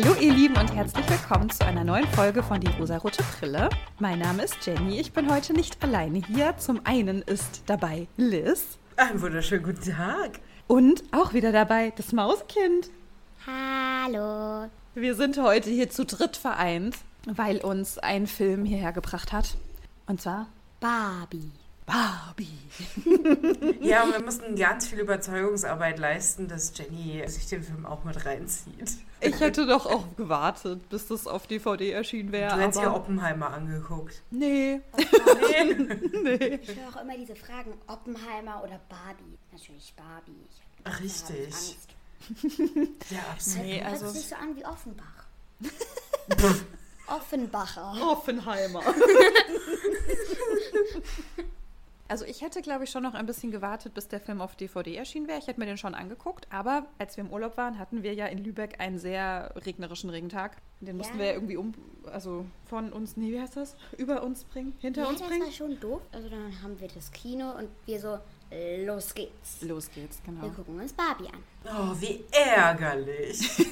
Hallo ihr Lieben und herzlich willkommen zu einer neuen Folge von Die rosarote Brille. Mein Name ist Jenny, ich bin heute nicht alleine hier. Zum einen ist dabei Liz. Einen wunderschönen guten Tag. Und auch wieder dabei das Mauskind. Hallo. Wir sind heute hier zu dritt vereint, weil uns ein Film hierher gebracht hat. Und zwar Barbie. Barbie. Ja, und wir mussten ganz viel Überzeugungsarbeit leisten, dass Jenny sich den Film auch mit reinzieht. Ich hätte doch auch gewartet, bis das auf DVD erschienen wäre. Du hättest aber Oppenheimer angeguckt. nee, Nee. nee. Ich höre auch immer diese Fragen, Oppenheimer oder Barbie. Natürlich Barbie. Ich hab, richtig. Angst. Ja, absolut. Nee, Hört also sich so an wie Offenbach. Offenbacher. Offenheimer. Also ich hätte, glaube ich, schon noch ein bisschen gewartet, bis der Film auf DVD erschienen wäre. Ich hätte mir den schon angeguckt, aber als wir im Urlaub waren, hatten wir ja in Lübeck einen sehr regnerischen Regentag. Den mussten Ja. wir ja irgendwie um, also von uns, nee, wie heißt das? Über uns bringen, hinter Ja, uns das bringen. war schon doof. Also dann haben wir das Kino und wir so, los geht's. Los geht's, genau. Wir gucken uns Barbie an. Oh, wie ärgerlich.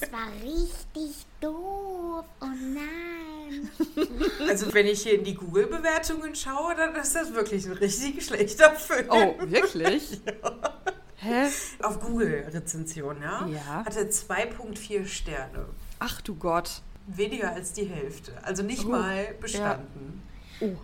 Das war richtig doof. Oh nein. Also, wenn ich hier in die Google-Bewertungen schaue, dann ist das wirklich ein richtig schlechter Film. Oh, wirklich? Hä? Auf Google-Rezension, ja? Ja. Hatte 2,4 Sterne. Ach du Gott. Weniger als die Hälfte. Also nicht Oh, mal bestanden. Oh.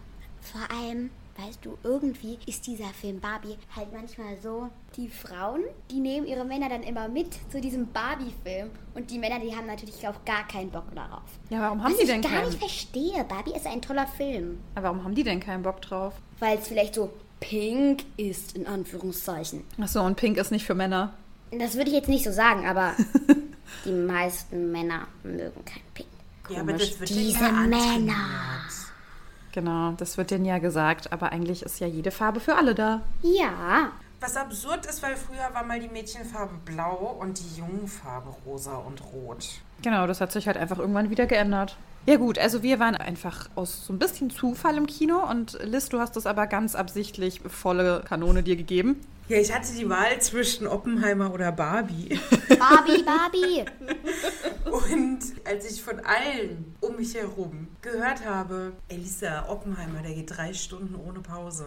Vor allem, weißt du, irgendwie ist dieser Film Barbie halt manchmal so, die Frauen, die nehmen ihre Männer dann immer mit zu diesem Barbie-Film und die Männer, die haben natürlich auch gar keinen Bock darauf. Ja, warum haben Was die ich denn gar keinen? nicht verstehe, Barbie ist ein toller Film, Aber warum haben die denn keinen Bock drauf? weil es vielleicht so pink ist, in Anführungszeichen. Ach so, und Pink ist nicht für Männer. Das würde ich jetzt nicht so sagen, aber die meisten Männer mögen kein Pink. Ja, aber Komisch. das wird Diese ja antrainiert. Genau, das wird denen ja gesagt, aber eigentlich ist ja jede Farbe für alle da. Ja, Was absurd ist, weil früher war mal die Mädchenfarbe blau und die Jungenfarbe rosa und rot. Genau, das hat sich halt einfach irgendwann wieder geändert. Ja gut, also wir waren einfach aus so ein bisschen Zufall im Kino und Liz, du hast es aber ganz absichtlich volle Kanone dir gegeben. Ja, ich hatte die Wahl zwischen Oppenheimer oder Barbie. Barbie, Barbie. Und als ich von allen um mich herum gehört habe, Elisa Oppenheimer, der geht drei Stunden ohne Pause,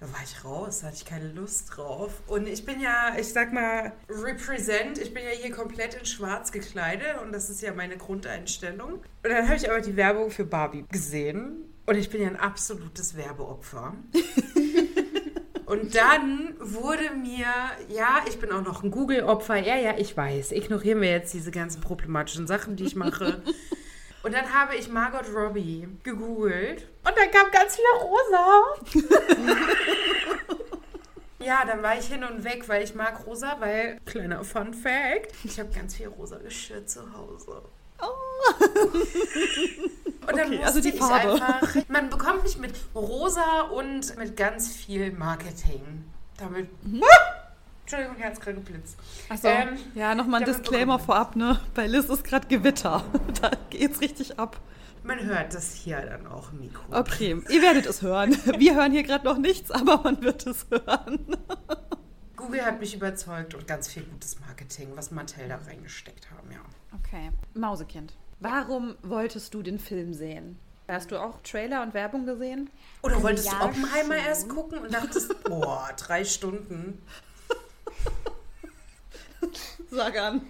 da war ich raus, da hatte ich keine Lust drauf. Und ich bin ja, ich sag mal, represent, ich bin ja hier komplett in schwarz gekleidet und das ist ja meine Grundeinstellung. Und dann habe ich aber die Werbung für Barbie gesehen und ich bin ja ein absolutes Werbeopfer. Und dann wurde mir, ja, ich bin auch noch ein Google-Opfer, ja, ja, ich weiß, ignorieren wir jetzt diese ganzen problematischen Sachen, die ich mache. Und dann habe ich Margot Robbie gegoogelt und dann kam ganz viel rosa. ja, dann war ich hin und weg, weil ich mag rosa, weil, kleiner Fun Fact, ich habe ganz viel rosa Geschirr zu Hause. Und dann Okay, also die Farbe. einfach. Man bekommt mich mit rosa und mit ganz viel Marketing. Damit. Mhm. Entschuldigung, Herz gerade geblitzt. Achso, Ähm, ja, nochmal ein Disclaimer vorab, ne? Bei Liz ist gerade Gewitter. Da geht's richtig ab. Man hört das hier dann auch im Mikro. Okay, ihr werdet es hören. Wir hören hier gerade noch nichts, aber man wird es hören. Google hat mich überzeugt und ganz viel gutes Marketing, was Mattel da reingesteckt haben, ja. Okay, Mausekind. Warum wolltest du den Film sehen? Hast du auch Trailer und Werbung gesehen? Oder Also wolltest ja, du Oppenheimer schon. erst gucken und dachtest, boah, drei Stunden. Sag an.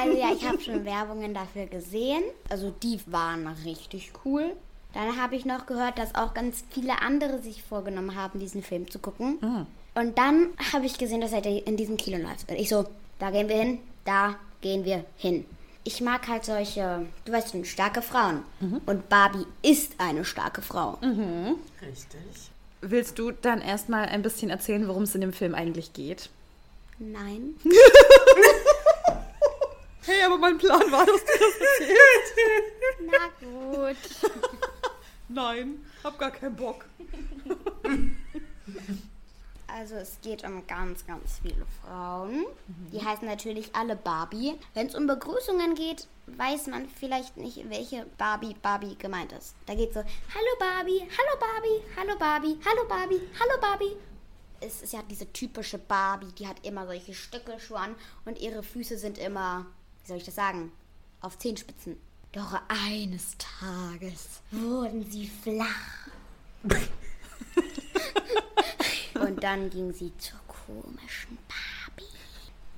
Also ja, ich habe schon Werbungen dafür gesehen. Also die waren richtig cool. Dann habe ich noch gehört, dass auch ganz viele andere sich vorgenommen haben, diesen Film zu gucken. Und dann habe ich gesehen, dass er in diesem Kino läuft. Und ich so, da gehen wir hin, da gehen wir hin. Ich mag halt solche, du weißt schon, starke Frauen. Und Barbie ist eine starke Frau. Richtig. Willst du dann erstmal ein bisschen erzählen, worum es in dem Film eigentlich geht? Nein. Hey, aber mein Plan war, dass du das erzählst. Na gut. Nein, hab gar keinen Bock. Also es geht um ganz, ganz viele Frauen. Die heißen natürlich alle Barbie. Wenn es um Begrüßungen geht, weiß man vielleicht nicht, welche Barbie Barbie gemeint ist. Da geht so, hallo Barbie, hallo Barbie, hallo Barbie, hallo Barbie, hallo Barbie. es ist ja diese typische Barbie, die hat immer solche Stöckelschuhe an und ihre Füße sind immer, wie soll ich das sagen, auf Zehenspitzen. Doch eines Tages wurden sie flach. und dann ging sie zur komischen Barbie.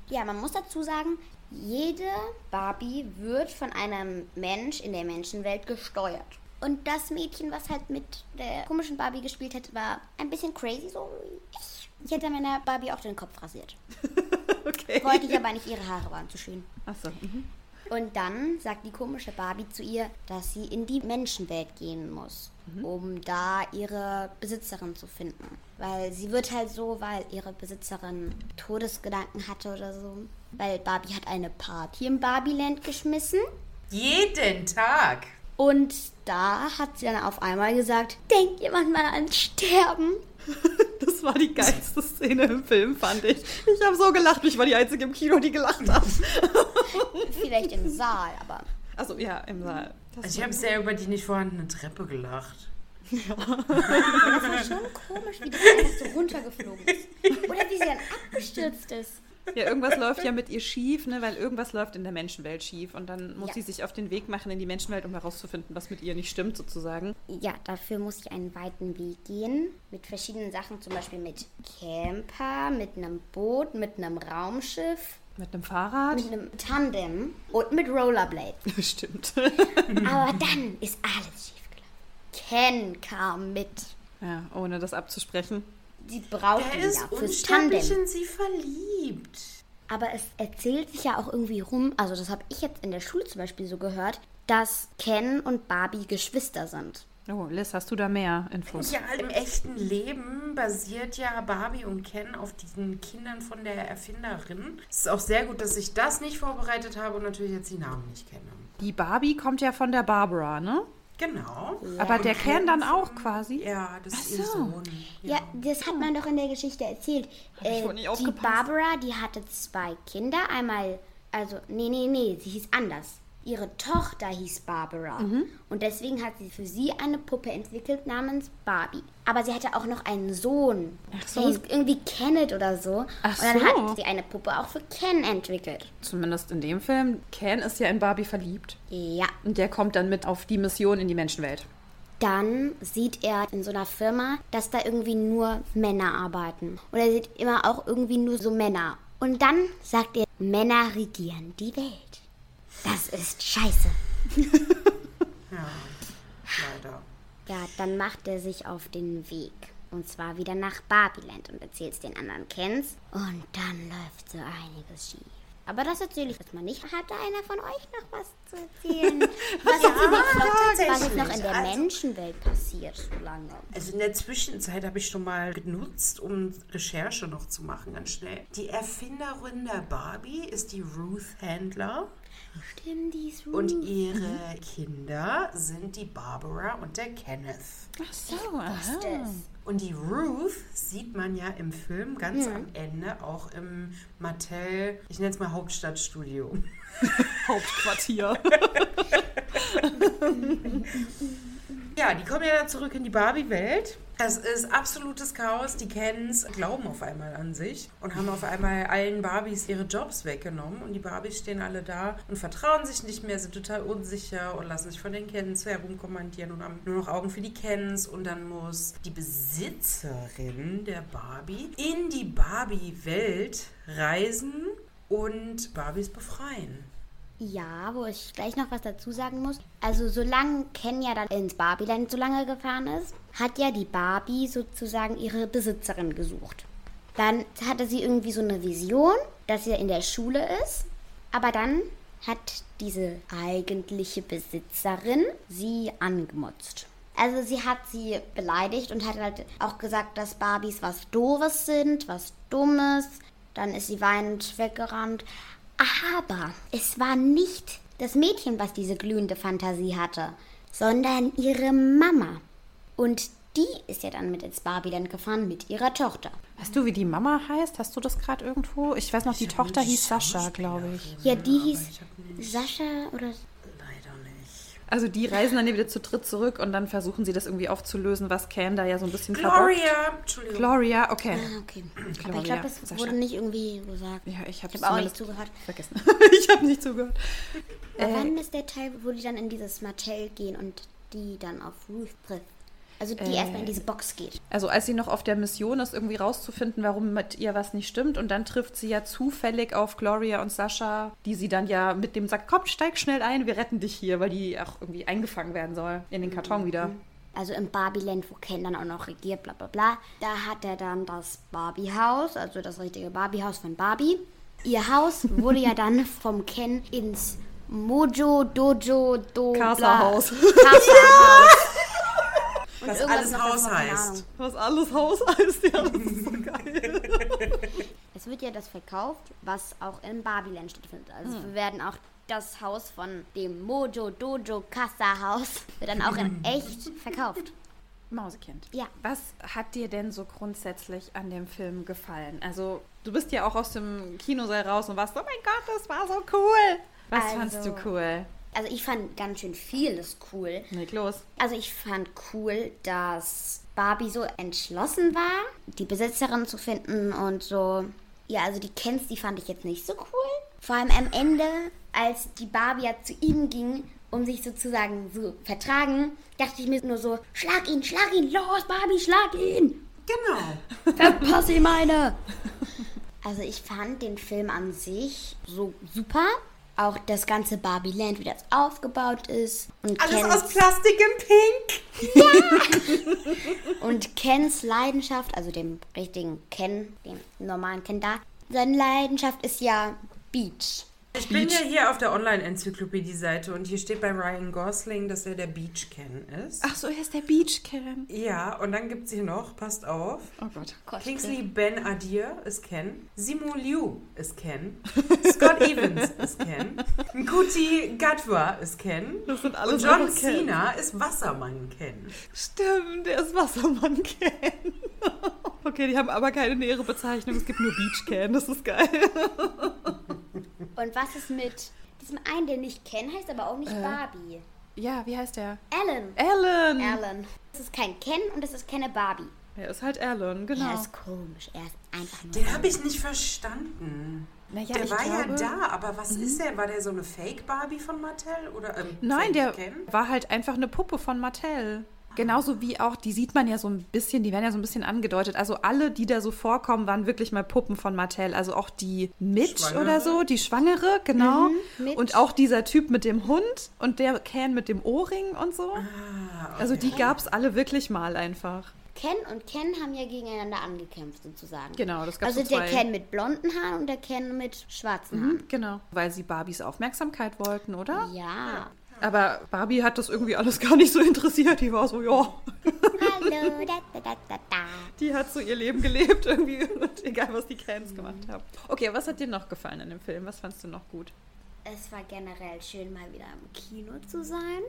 Ja, man muss dazu sagen, jede Barbie wird von einem Mensch in der Menschenwelt gesteuert. Und das Mädchen, was halt mit der komischen Barbie gespielt hat, war ein bisschen crazy, so wie ich. Ich hätte meiner Barbie auch den Kopf rasiert. Okay. Wollte ich aber nicht, ihre Haare waren zu schön. Achso. Mhm. Und dann sagt die komische Barbie zu ihr, dass sie in die Menschenwelt gehen muss, um da ihre Besitzerin zu finden. Weil sie wird halt so, weil ihre Besitzerin Todesgedanken hatte oder so. Weil Barbie hat eine Party im Barbieland geschmissen. Jeden Tag. Und da hat sie dann auf einmal gesagt, denkt jemand mal an Sterben? Das war die geilste Szene im Film, fand ich. Ich habe so gelacht. Ich war die Einzige im Kino, die gelacht hat. Vielleicht im Saal, aber Also ja, im Saal. Das Also ich habe sehr über die nicht vorhandene Treppe gelacht. das war schon komisch, wie die einfach so runtergeflogen ist. Oder wie sie dann abgestürzt ist. Ja, irgendwas läuft ja mit ihr schief, ne, weil irgendwas läuft in der Menschenwelt schief. Und dann muss Ja. sie sich auf den Weg machen in die Menschenwelt, um herauszufinden, was mit ihr nicht stimmt, sozusagen. Ja, dafür muss ich einen weiten Weg gehen. Mit verschiedenen Sachen, zum Beispiel mit Camper, mit einem Boot, mit einem Raumschiff, Mit einem Fahrrad. mit einem Tandem und mit Rollerblades. Stimmt. Aber dann ist alles schiefgelaufen. Ken kam mit. Ja, ohne das abzusprechen. Sie brauchten Er ihn ist ja fürs Tandem. in sie verliebt. Aber es erzählt sich ja auch irgendwie rum, also das habe ich jetzt in der Schule zum Beispiel so gehört, dass Ken und Barbie Geschwister sind. Oh, Liz, hast du da mehr Infos? Ja, im echten Leben basiert ja Barbie und Ken auf diesen Kindern von der Erfinderin. Es ist auch sehr gut, dass ich das nicht vorbereitet habe und natürlich jetzt die Namen nicht kenne. Die Barbie kommt ja von der Barbara, ne? Genau. Aber der Ken dann auch quasi. Ja, das ist ihr so. Sohn. Ja, das hat man doch in der Geschichte erzählt. ich Äh, wohl nicht die. Barbara, die hatte zwei Kinder. Einmal, also, nee, nee, nee, sie hieß anders. Ihre Tochter hieß Barbara. Mhm. Und deswegen hat sie für sie eine Puppe entwickelt namens Barbie. Aber sie hatte auch noch einen Sohn. Ach so. Der hieß irgendwie Kenneth oder so. Ach Und dann so. hat sie eine Puppe auch für Ken entwickelt. Zumindest in dem Film. Ken ist ja in Barbie verliebt. Ja. Und der kommt dann mit auf die Mission in die Menschenwelt. Dann sieht er in so einer Firma, dass da irgendwie nur Männer arbeiten. Und er sieht immer auch irgendwie nur so Männer. Und dann sagt er, Männer regieren die Welt. Das ist scheiße. Ja, leider. Ja, dann macht er sich auf den Weg. Und zwar wieder nach Barbiland und erzählt es den anderen Kens. Und dann läuft so einiges schief. Aber das erzähle ich jetzt mal nicht. Hat da einer von euch noch was zu erzählen? Was, Ja, jetzt noch, was ist tatsächlich. noch in der Also- Menschenwelt passiert so lange? Also in der Zwischenzeit habe ich schon mal genutzt, um Recherche noch zu machen, ganz schnell. Die Erfinderin der Barbie ist die Ruth Handler Stimmt, die ist und ihre Kinder sind die Barbara und der Kenneth. Ach so, das. Und die Ruth sieht man ja im Film ganz am Ende auch im Mattel, ich nenne es mal Hauptstadtstudio. Hauptquartier. Ja, die kommen ja dann zurück in die Barbie-Welt. Das ist absolutes Chaos. Die Kens glauben auf einmal an sich und haben auf einmal allen Barbies ihre Jobs weggenommen. Und die Barbies stehen alle da und vertrauen sich nicht mehr, sind total unsicher und lassen sich von den Kens herumkommandieren und haben nur noch Augen für die Kens. Und dann muss die Besitzerin der Barbie in die Barbie-Welt reisen und Barbies befreien. Ja, wo ich gleich noch was dazu sagen muss. Also solange Ken ja dann ins Barbieland so lange gefahren ist, hat ja die Barbie sozusagen ihre Besitzerin gesucht. Dann hatte sie irgendwie so eine Vision, dass sie in der Schule ist. Aber dann hat diese eigentliche Besitzerin sie angemotzt. Also sie hat sie beleidigt und hat halt auch gesagt, dass Barbies was Doofes sind, was Dummes. Dann ist sie weinend weggerannt. Aber es war nicht das Mädchen, was diese glühende Fantasie hatte, sondern ihre Mama. Und die ist ja dann mit ins Barbieland gefahren mit ihrer Tochter. Weißt du, wie die Mama heißt? Hast du das gerade irgendwo? Ich weiß noch, die Ich hab Tochter die hieß Sascha, glaube ich. Ja, die hieß Sascha oder. Also die reisen dann wieder zu dritt zurück und dann versuchen sie das irgendwie aufzulösen, was Ken da ja so ein bisschen Gloria! Entschuldigung. Gloria, okay. Ah, okay. Aber ich Gloria, glaube, das Sascha. wurde nicht irgendwie gesagt. Ja, ich habe Ich habe auch nicht zugehört. vergessen. ich habe nicht zugehört. Äh, wann ist der Teil, wo die dann in dieses Mattel gehen und die dann auf Ruth trifft? Also die Äh. erstmal in diese Box geht. Also als sie noch auf der Mission ist, irgendwie rauszufinden, warum mit ihr was nicht stimmt. Und dann trifft sie ja zufällig auf Gloria und Sascha, die sie dann ja mit dem sagt, komm, steig schnell ein, wir retten dich hier, weil die auch irgendwie eingefangen werden soll in den Karton wieder. Also im Barbieland, wo Ken dann auch noch regiert, bla bla bla. Da hat er dann das Barbie-Haus, also das richtige Barbie-Haus von Barbie. Ihr Haus wurde ja dann vom Ken ins Mojo Dojo Do bla- Casa-Haus. Casa-Haus. Was alles Haus heißt. Was alles Haus heißt, ja, das ist so geil. Es wird ja das verkauft, was auch in Barbieland stattfindet. Also wir werden auch das Haus von dem Mojo Dojo Casa Haus wird dann auch in echt verkauft. Mausekind. Ja. Was hat dir denn so grundsätzlich an dem Film gefallen? Also, du bist ja auch aus dem Kinosaal raus und warst, oh mein Gott, das war so cool. Was Also- fandst du cool? Also ich fand ganz schön vieles cool. Leg los. Also ich fand cool, dass Barbie so entschlossen war, die Besitzerin zu finden und so. Ja, also die Kens, die fand ich jetzt nicht so cool. Vor allem am Ende, als die Barbie ja zu ihm ging, um sich sozusagen zu vertragen, dachte ich mir nur so, schlag ihn, schlag ihn, los Barbie, schlag ihn. Genau. Verpass ihm eine. Also ich fand den Film an sich so super. Auch das ganze Barbie-Land, wie das aufgebaut ist. Und Alles Kens- aus Plastik in Pink. Und Kens Leidenschaft, also dem richtigen Ken, dem normalen Ken da, seine Leidenschaft ist ja Beach. Ich bin ja hier auf der Online-Enzyklopädie-Seite und hier steht bei Ryan Gosling, dass er der Beach Ken ist. Ach so, er ist der Beach Ken. Ja, und dann gibt es hier noch, passt auf, Oh Gott. Kingsley Ben Adir ist Ken, Simu Liu ist Ken, Scott Evans ist Ken, Nkuti Gatwa ist Ken Das sind und alles John einfach Ken. Cena ist Wassermann Ken. Stimmt, der ist Wassermann Ken. Okay, die haben aber keine nähere Bezeichnung. Es gibt nur Beach Ken. Das ist geil. Und was ist mit diesem einen, der nicht Ken heißt, aber auch nicht Äh. Barbie? Ja, wie heißt der? Alan. Alan. Alan. Das ist kein Ken und das ist keine Barbie. Er ist halt Alan, genau. Er ist komisch. Er ist einfach nur. Den habe ich nicht verstanden. Naja, der ich war glaube- Mhm. ja da, aber was ist der? War der so eine Fake-Barbie von Mattel? Oder, ähm, Nein, der Fake-Ken? war halt einfach eine Puppe von Mattel. Genauso wie auch, die sieht man ja so ein bisschen, die werden ja so ein bisschen angedeutet. Also alle, die da so vorkommen, waren wirklich mal Puppen von Mattel. Also auch die Mitch Schwangere? oder so, die Schwangere, genau. Mitch. und auch dieser Typ mit dem Hund und der Ken mit dem Ohrring und so. Ah, Also die gab es alle wirklich mal einfach. Ken und Ken haben ja gegeneinander angekämpft, sozusagen. Genau, das gab Also so der. Ken mit blonden Haaren und der Ken mit schwarzen Haaren. Mhm, genau. Weil sie Barbies Aufmerksamkeit wollten, oder? Ja. Aber Barbie hat das irgendwie alles gar nicht so interessiert. Die war so, ja, Hallo, da, da, da, da, da. die hat so ihr Leben gelebt irgendwie. Und egal, was die Cans gemacht haben. Okay, was hat dir noch gefallen in dem Film? Was fandst du noch gut? Es war generell schön, mal wieder im Kino zu sein.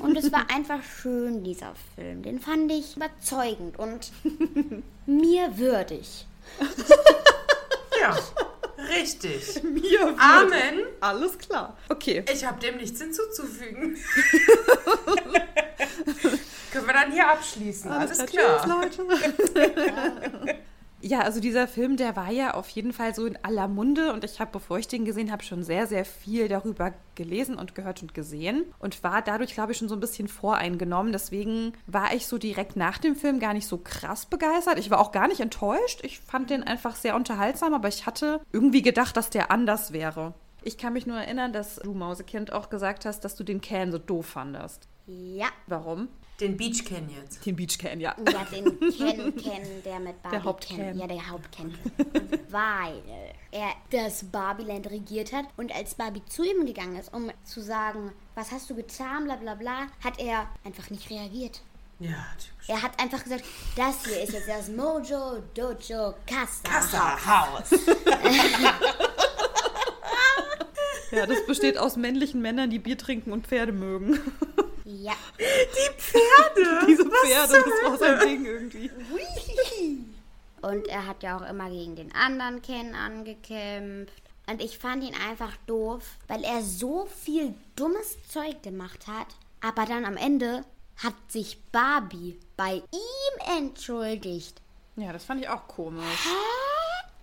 Und es war einfach schön, dieser Film. Den fand ich überzeugend und mir würdig. Ja, richtig. Mir Amen. Alles klar. Okay. Ich habe dem nichts hinzuzufügen. Können wir dann hier abschließen? Alles, klar. Tschüss, Leute. Ja, also dieser Film, der war ja auf jeden Fall so in aller Munde und ich habe, bevor ich den gesehen habe, schon sehr, sehr viel darüber gelesen und gehört und gesehen und war dadurch, glaube ich, schon so ein bisschen voreingenommen. Deswegen war ich so direkt nach dem Film gar nicht so krass begeistert. Ich war auch gar nicht enttäuscht. Ich fand den einfach sehr unterhaltsam, aber ich hatte irgendwie gedacht, dass der anders wäre. Ich kann mich nur erinnern, dass du Mausekind auch gesagt hast, dass du den Can so doof fandest. Ja. Warum? Den Beach Ken jetzt. Den Beach Can, ja. Ja, den Ken Ken, der mit Barbie Hauptken. Ken. Ja, der Hauptken. Weil er das Barbieland regiert hat und als Barbie zu ihm gegangen ist, um zu sagen, was hast du getan, bla bla bla, hat er einfach nicht reagiert. Ja, typisch. Er hat einfach gesagt, das hier ist jetzt das Mojo Dojo Casa. Kassahaus. Ja, das besteht aus männlichen Männern, die Bier trinken und Pferde mögen. Ja. Die Pferde. Diese Pferde, das war sein Ding irgendwie. Und er hat ja auch immer gegen den anderen Ken angekämpft. Und ich fand ihn einfach doof, weil er so viel dummes Zeug gemacht hat. Aber dann am Ende hat sich Barbie bei ihm entschuldigt. Ja, das fand ich auch komisch.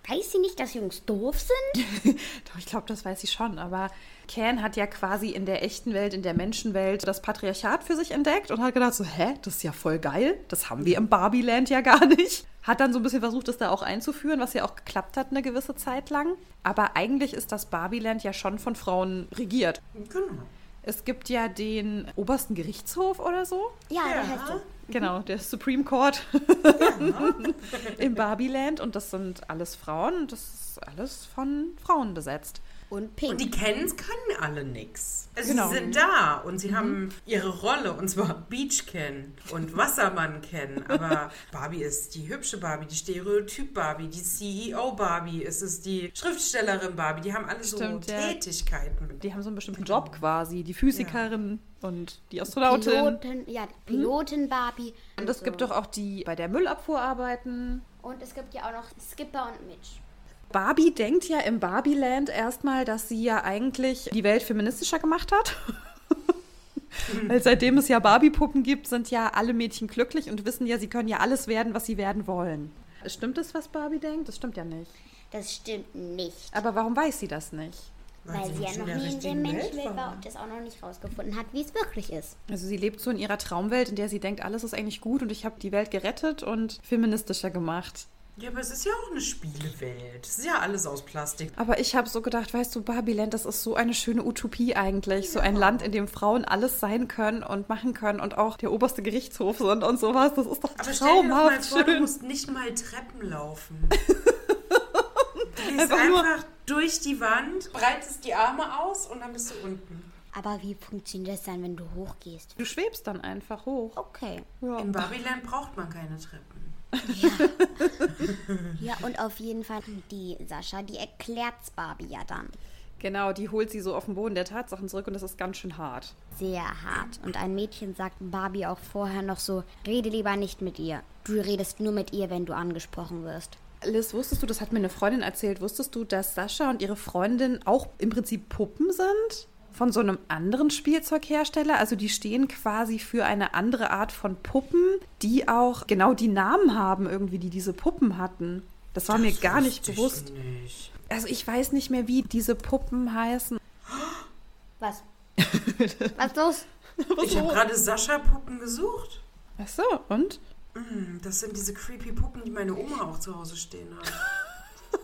Weiß sie nicht, dass Jungs doof sind? Doch, ich glaube, das weiß ich schon. Aber Ken hat ja quasi in der echten Welt, in der Menschenwelt, das Patriarchat für sich entdeckt und hat gedacht so, hä, das ist ja voll geil. Das haben wir im Barbieland ja gar nicht. Hat dann so ein bisschen versucht, das da auch einzuführen, was ja auch geklappt hat eine gewisse Zeit lang. Aber eigentlich ist das Barbieland ja schon von Frauen regiert. Genau. Es gibt ja den obersten Gerichtshof oder so. Ja, Ja. der heißt so. Genau, der Supreme Court im Barbieland. Und das sind alles Frauen und das ist alles von Frauen besetzt. Und Pink. Und die Kens können alle nix. Also Genau. sie sind da und sie haben ihre Rolle und zwar Beach Ken und Wassermann Ken. Aber Barbie ist die hübsche Barbie, die Stereotyp Barbie, die CEO Barbie, es ist die Schriftstellerin Barbie. Die haben alle Stimmt, so ja. Tätigkeiten. Die haben so einen bestimmten Job quasi. Die Physikerin und die Astronautin. Piloten, ja, Pilotin Barbie. Und es gibt doch auch die bei der Müllabfuhr arbeiten. Und es gibt ja auch noch Skipper und Mitch. Barbie denkt ja im Barbieland erstmal, dass sie ja eigentlich die Welt feministischer gemacht hat. Weil seitdem es ja Barbie-Puppen gibt, sind ja alle Mädchen glücklich und wissen ja, sie können ja alles werden, was sie werden wollen. Stimmt das, was Barbie denkt? Das stimmt ja nicht. Das stimmt nicht. Aber warum weiß sie das nicht? Weil sie ja noch nie in der Menschenwelt war war. und das auch noch nicht rausgefunden hat, wie es wirklich ist. Also sie lebt so in ihrer Traumwelt, in der sie denkt, alles ist eigentlich gut und ich habe die Welt gerettet und feministischer gemacht. Ja, aber es ist ja auch eine Spielewelt. Es ist ja alles aus Plastik. Aber ich habe so gedacht, weißt du, Barbieland, das ist so eine schöne Utopie eigentlich. So ein Land, in dem Frauen alles sein können und machen können und auch der oberste Gerichtshof sind und sowas. Das ist doch Aber stell dir doch mal traumhaft vor, du musst nicht mal Treppen laufen. Du gehst Einfach nur- einfach durch die Wand, breitest die Arme aus und dann bist du unten. Aber wie funktioniert das dann, wenn du hochgehst? Du schwebst dann einfach hoch. Okay. Ja. In Barbieland braucht man keine Treppen. Ja, und auf jeden Fall die Sascha, die erklärt's Barbie ja dann. Genau, die holt sie so auf den Boden der Tatsachen zurück und das ist ganz schön hart. Sehr hart. Und ein Mädchen sagt Barbie auch vorher noch so, rede lieber nicht mit ihr. Du redest nur mit ihr, wenn du angesprochen wirst. Liz, wusstest du, das hat mir eine Freundin erzählt, wusstest du, dass Sascha und ihre Freundin auch im Prinzip Puppen sind? Von so einem anderen Spielzeughersteller? Also die stehen quasi für eine andere Art von Puppen, die auch genau die Namen haben, irgendwie, die diese Puppen hatten. Das war mir Das gar nicht bewusst. Nicht. Also ich weiß nicht mehr, wie diese Puppen heißen. Was? Was los? Ich habe gerade Sascha-Puppen gesucht. Ach so, und? Hm, Das sind diese creepy Puppen, die meine Oma auch zu Hause stehen hat.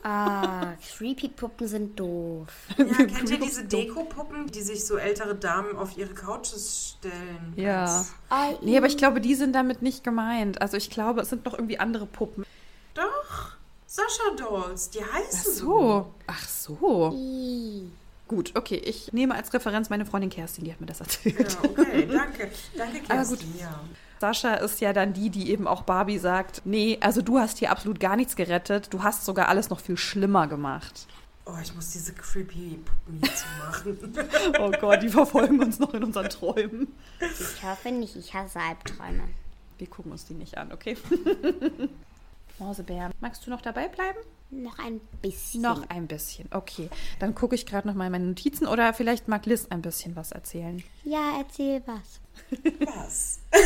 Ah, creepy Puppen sind doof. Ja, kennt ihr diese Deko-Puppen, die sich so ältere Damen auf ihre Couches stellen? Ja. Als- Oh, Nee, aber ich glaube, die sind damit nicht gemeint. Also ich glaube, es sind noch irgendwie andere Puppen. Doch. Sascha-Dolls, die heißen Ach so. Ach so. i. Gut, okay. Ich nehme als Referenz meine Freundin Kerstin, die hat mir das erzählt. Ja, okay, danke. Danke, Aber gut. Kerstin. Ja. Sascha ist ja dann die, die eben auch Barbie sagt, nee, also du hast hier absolut gar nichts gerettet, du hast sogar alles noch viel schlimmer gemacht. Oh, ich muss diese creepy Puppen hier zumachen. Oh Gott, die verfolgen uns noch in unseren Träumen. Ich hoffe nicht, ich hasse Albträume. Wir gucken uns die nicht an, okay? Mausebär, magst du noch dabei bleiben? Noch ein bisschen. Noch ein bisschen, okay. Dann gucke ich gerade noch mal in meine Notizen oder vielleicht mag Liz ein bisschen was erzählen. Ja, erzähl was. Was?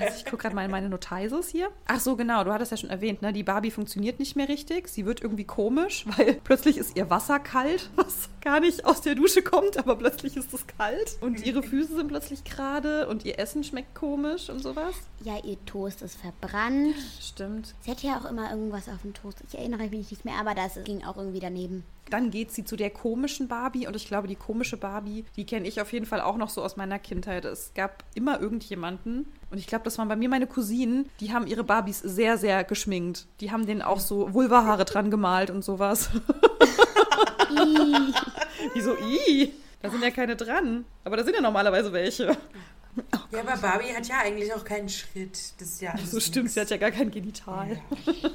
Also ich gucke gerade mal in meine Notizes hier. Ach so, genau, du hattest ja schon erwähnt, ne? Die Barbie funktioniert nicht mehr richtig. Sie wird irgendwie komisch, weil plötzlich ist ihr Wasser kalt, was gar nicht aus der Dusche kommt, aber plötzlich ist es kalt. Und ihre Füße sind plötzlich gerade und ihr Essen schmeckt komisch und sowas. Ja, ihr Toast ist verbrannt. Stimmt. Sie hatte ja auch immer irgendwas auf dem Toast. Ich erinnere mich nicht mehr, aber das ging auch irgendwie daneben. Dann geht sie zu der komischen Barbie und ich glaube, die komische Barbie, die kenne ich auf jeden Fall auch noch so aus meiner Kindheit. Es gab immer irgendjemanden und ich glaube, das waren bei mir meine Cousinen, die haben ihre Barbies sehr, sehr geschminkt. Die haben denen auch so Vulvahaare dran gemalt und sowas. Die so, i, da sind ja keine dran. Aber da sind ja normalerweise welche. Ja, aber Barbie hat ja eigentlich auch keinen Schritt. Das ist ja alles So stimmt, nix. sie hat ja gar kein Genital. Ja,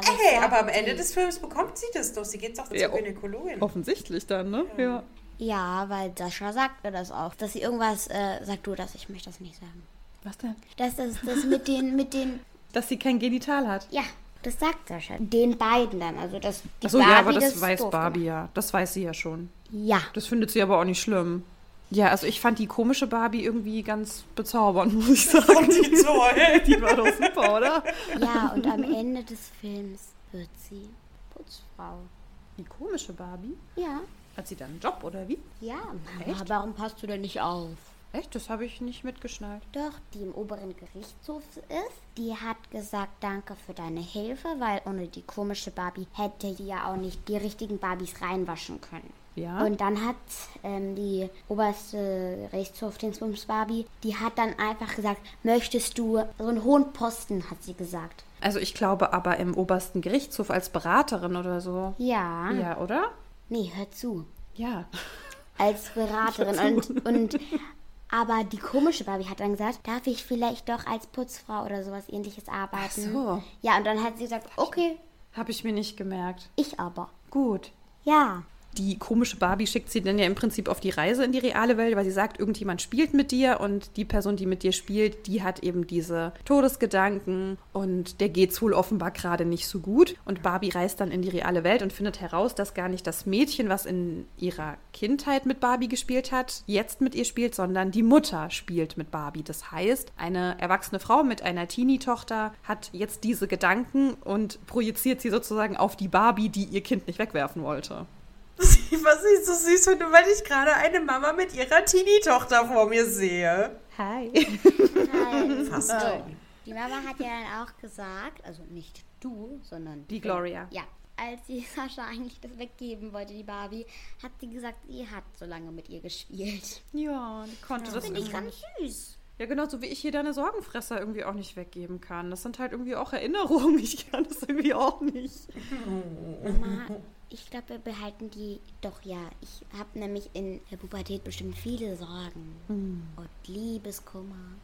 das Hey, sagt aber am sie. Ende des Films bekommt sie das doch. Sie geht doch zur Ja, oh. Gynäkologin. Offensichtlich dann, ne? Ja. Ja, weil Sascha sagte das auch. Dass sie irgendwas, äh, sag du das, ich möchte das nicht sagen. Was denn? Dass das, das mit den, mit den, Dass sie kein Genital hat. ja, das sagt Sascha. Den beiden dann, also das, die Achso, ja, aber Barbie das weiß Barbie ja. Das weiß sie ja schon. gemacht. Ja, Das findet sie aber auch nicht schlimm. Ja, also ich fand die komische Barbie irgendwie ganz bezaubernd, muss ich sagen. Und die toll. Die war doch super, oder? Ja, und am Ende des Films wird sie Putzfrau. Die komische Barbie? Ja. Hat sie dann einen Job oder wie? Ja, Echt? aber warum passt du denn nicht auf? Echt? Das habe ich nicht mitgeschnallt. Doch, die im oberen Gerichtshof ist, die hat gesagt, danke für deine Hilfe, weil ohne die komische Barbie hätte die ja auch nicht die richtigen Barbies reinwaschen können. Ja. Und dann hat ähm, die oberste Gerichtshof-Dingsbums Barbie, die hat dann einfach gesagt, möchtest du so einen hohen Posten, hat sie gesagt. Also ich glaube aber im obersten Gerichtshof als Beraterin oder so. Ja. Ja, oder? Nee, hör zu. Ja. als Beraterin und, und aber die komische Barbie hat dann gesagt, darf ich vielleicht doch als Putzfrau oder sowas ähnliches arbeiten? Ach so. Ja, und dann hat sie gesagt, okay, Habe ich mir nicht gemerkt. ich aber. Gut. Ja. Die komische Barbie schickt sie dann ja im Prinzip auf die Reise in die reale Welt, weil sie sagt, irgendjemand spielt mit dir und die Person, die mit dir spielt, die hat eben diese Todesgedanken und der geht's wohl offenbar gerade nicht so gut. Und Barbie reist dann in die reale Welt und findet heraus, dass gar nicht das Mädchen, was in ihrer Kindheit mit Barbie gespielt hat, jetzt mit ihr spielt, sondern die Mutter spielt mit Barbie. Das heißt, eine erwachsene Frau mit einer Teenie-Tochter hat jetzt diese Gedanken und projiziert sie sozusagen auf die Barbie, die ihr Kind nicht wegwerfen wollte. Was ich so süß finde, weil ich gerade eine Mama mit ihrer Teenie-Tochter vor mir sehe. Hi. Nein. Fast. Die Mama hat ja dann auch gesagt, also nicht du, sondern Die Gloria. Ja. Als sie Sascha eigentlich das weggeben wollte, die Barbie, hat sie gesagt, sie hat so lange mit ihr gespielt. Ja, die konnte das Finde ich ganz nicht. süß. Ja, genauso wie ich hier deine Sorgenfresser irgendwie auch nicht weggeben kann. Das sind halt irgendwie auch Erinnerungen. Ich kann das irgendwie auch nicht. Mama, ich glaube, wir behalten die doch ja. Ich habe nämlich in der Pubertät bestimmt viele Sorgen und Liebeskummer.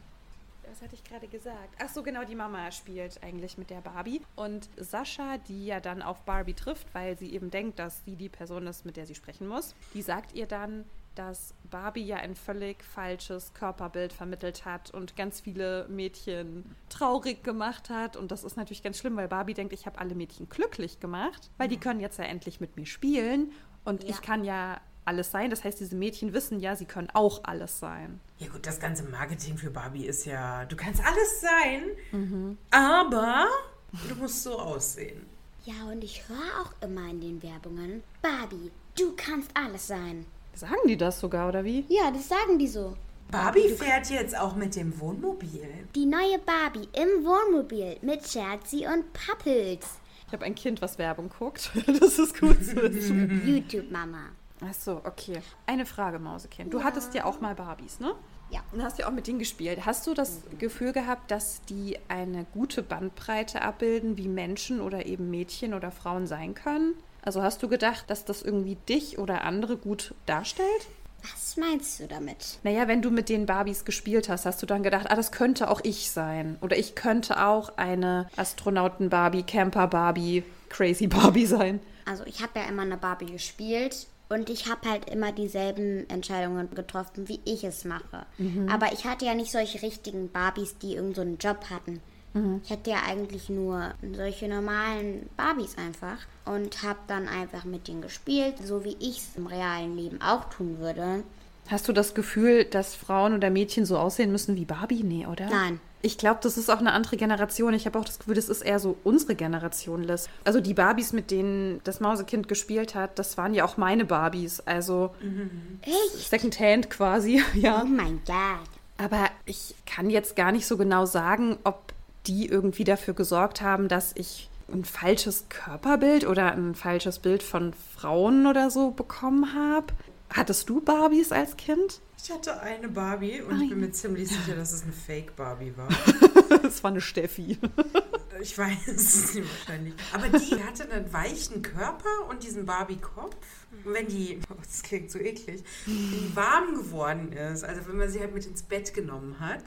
Was hatte ich gerade gesagt? Ach so, genau, die Mama spielt eigentlich mit der Barbie. Und Sascha, die ja dann auf Barbie trifft, weil sie eben denkt, dass sie die Person ist, mit der sie sprechen muss, die sagt ihr dann, dass Barbie ja ein völlig falsches Körperbild vermittelt hat und ganz viele Mädchen traurig gemacht hat. Und das ist natürlich ganz schlimm, weil Barbie denkt, ich habe alle Mädchen glücklich gemacht, weil die können jetzt ja endlich mit mir spielen. Und Ja. ich kann ja alles sein. Das heißt, diese Mädchen wissen ja, sie können auch alles sein. Ja gut, das ganze Marketing für Barbie ist ja, du kannst alles sein, aber du musst so aussehen. Ja, und ich höre auch immer in den Werbungen, Barbie, du kannst alles sein. Sagen die das sogar, oder wie? Ja, das sagen die so. Barbie fährt jetzt auch mit dem Wohnmobil. Die neue Barbie im Wohnmobil mit Scherzi und Pappels. Ich habe ein Kind, was Werbung guckt. Das ist gut zu wissen. YouTube-Mama. Ach so, okay. Eine Frage, Mausekind. Du hattest ja auch mal Barbies, ne? Ja. Und hast ja auch mit denen gespielt. Hast du das Gefühl gehabt, dass die eine gute Bandbreite abbilden, wie Menschen oder eben Mädchen oder Frauen sein können? Also hast du gedacht, dass das irgendwie dich oder andere gut darstellt? Was meinst du damit? Naja, wenn du mit den Barbies gespielt hast, hast du dann gedacht, ah, das könnte auch ich sein. Oder ich könnte auch eine Astronauten-Barbie, Camper-Barbie, Crazy-Barbie sein. Also ich habe ja immer eine Barbie gespielt und ich habe halt immer dieselben Entscheidungen getroffen, wie ich es mache. Aber ich hatte ja nicht solche richtigen Barbies, die irgendeinen so einen Job hatten. Ich hatte ja eigentlich nur solche normalen Barbies einfach und habe dann einfach mit denen gespielt, so wie ich es im realen Leben auch tun würde. Hast du das Gefühl, dass Frauen oder Mädchen so aussehen müssen wie Barbie? Nee, oder? Nein. Ich glaube, das ist auch eine andere Generation. Ich habe auch das Gefühl, das ist eher so unsere Generation, Liz. Also die Barbies, mit denen das Mausekind gespielt hat, das waren ja auch meine Barbies. Also Echt? Secondhand quasi, ja. Oh mein Gott. Aber ich kann jetzt gar nicht so genau sagen, ob die irgendwie dafür gesorgt haben, dass ich ein falsches Körperbild oder ein falsches Bild von Frauen oder so bekommen habe. Hattest du Barbies als Kind? Ich hatte eine Barbie und ich bin mir ziemlich sicher, dass es eine Fake-Barbie war. Das war eine Steffi. Ich weiß es nicht wahrscheinlich. Aber die hatte einen weichen Körper und diesen Barbie-Kopf. Und wenn die, oh, das klingt so eklig, wenn die warm geworden ist, also wenn man sie halt mit ins Bett genommen hat,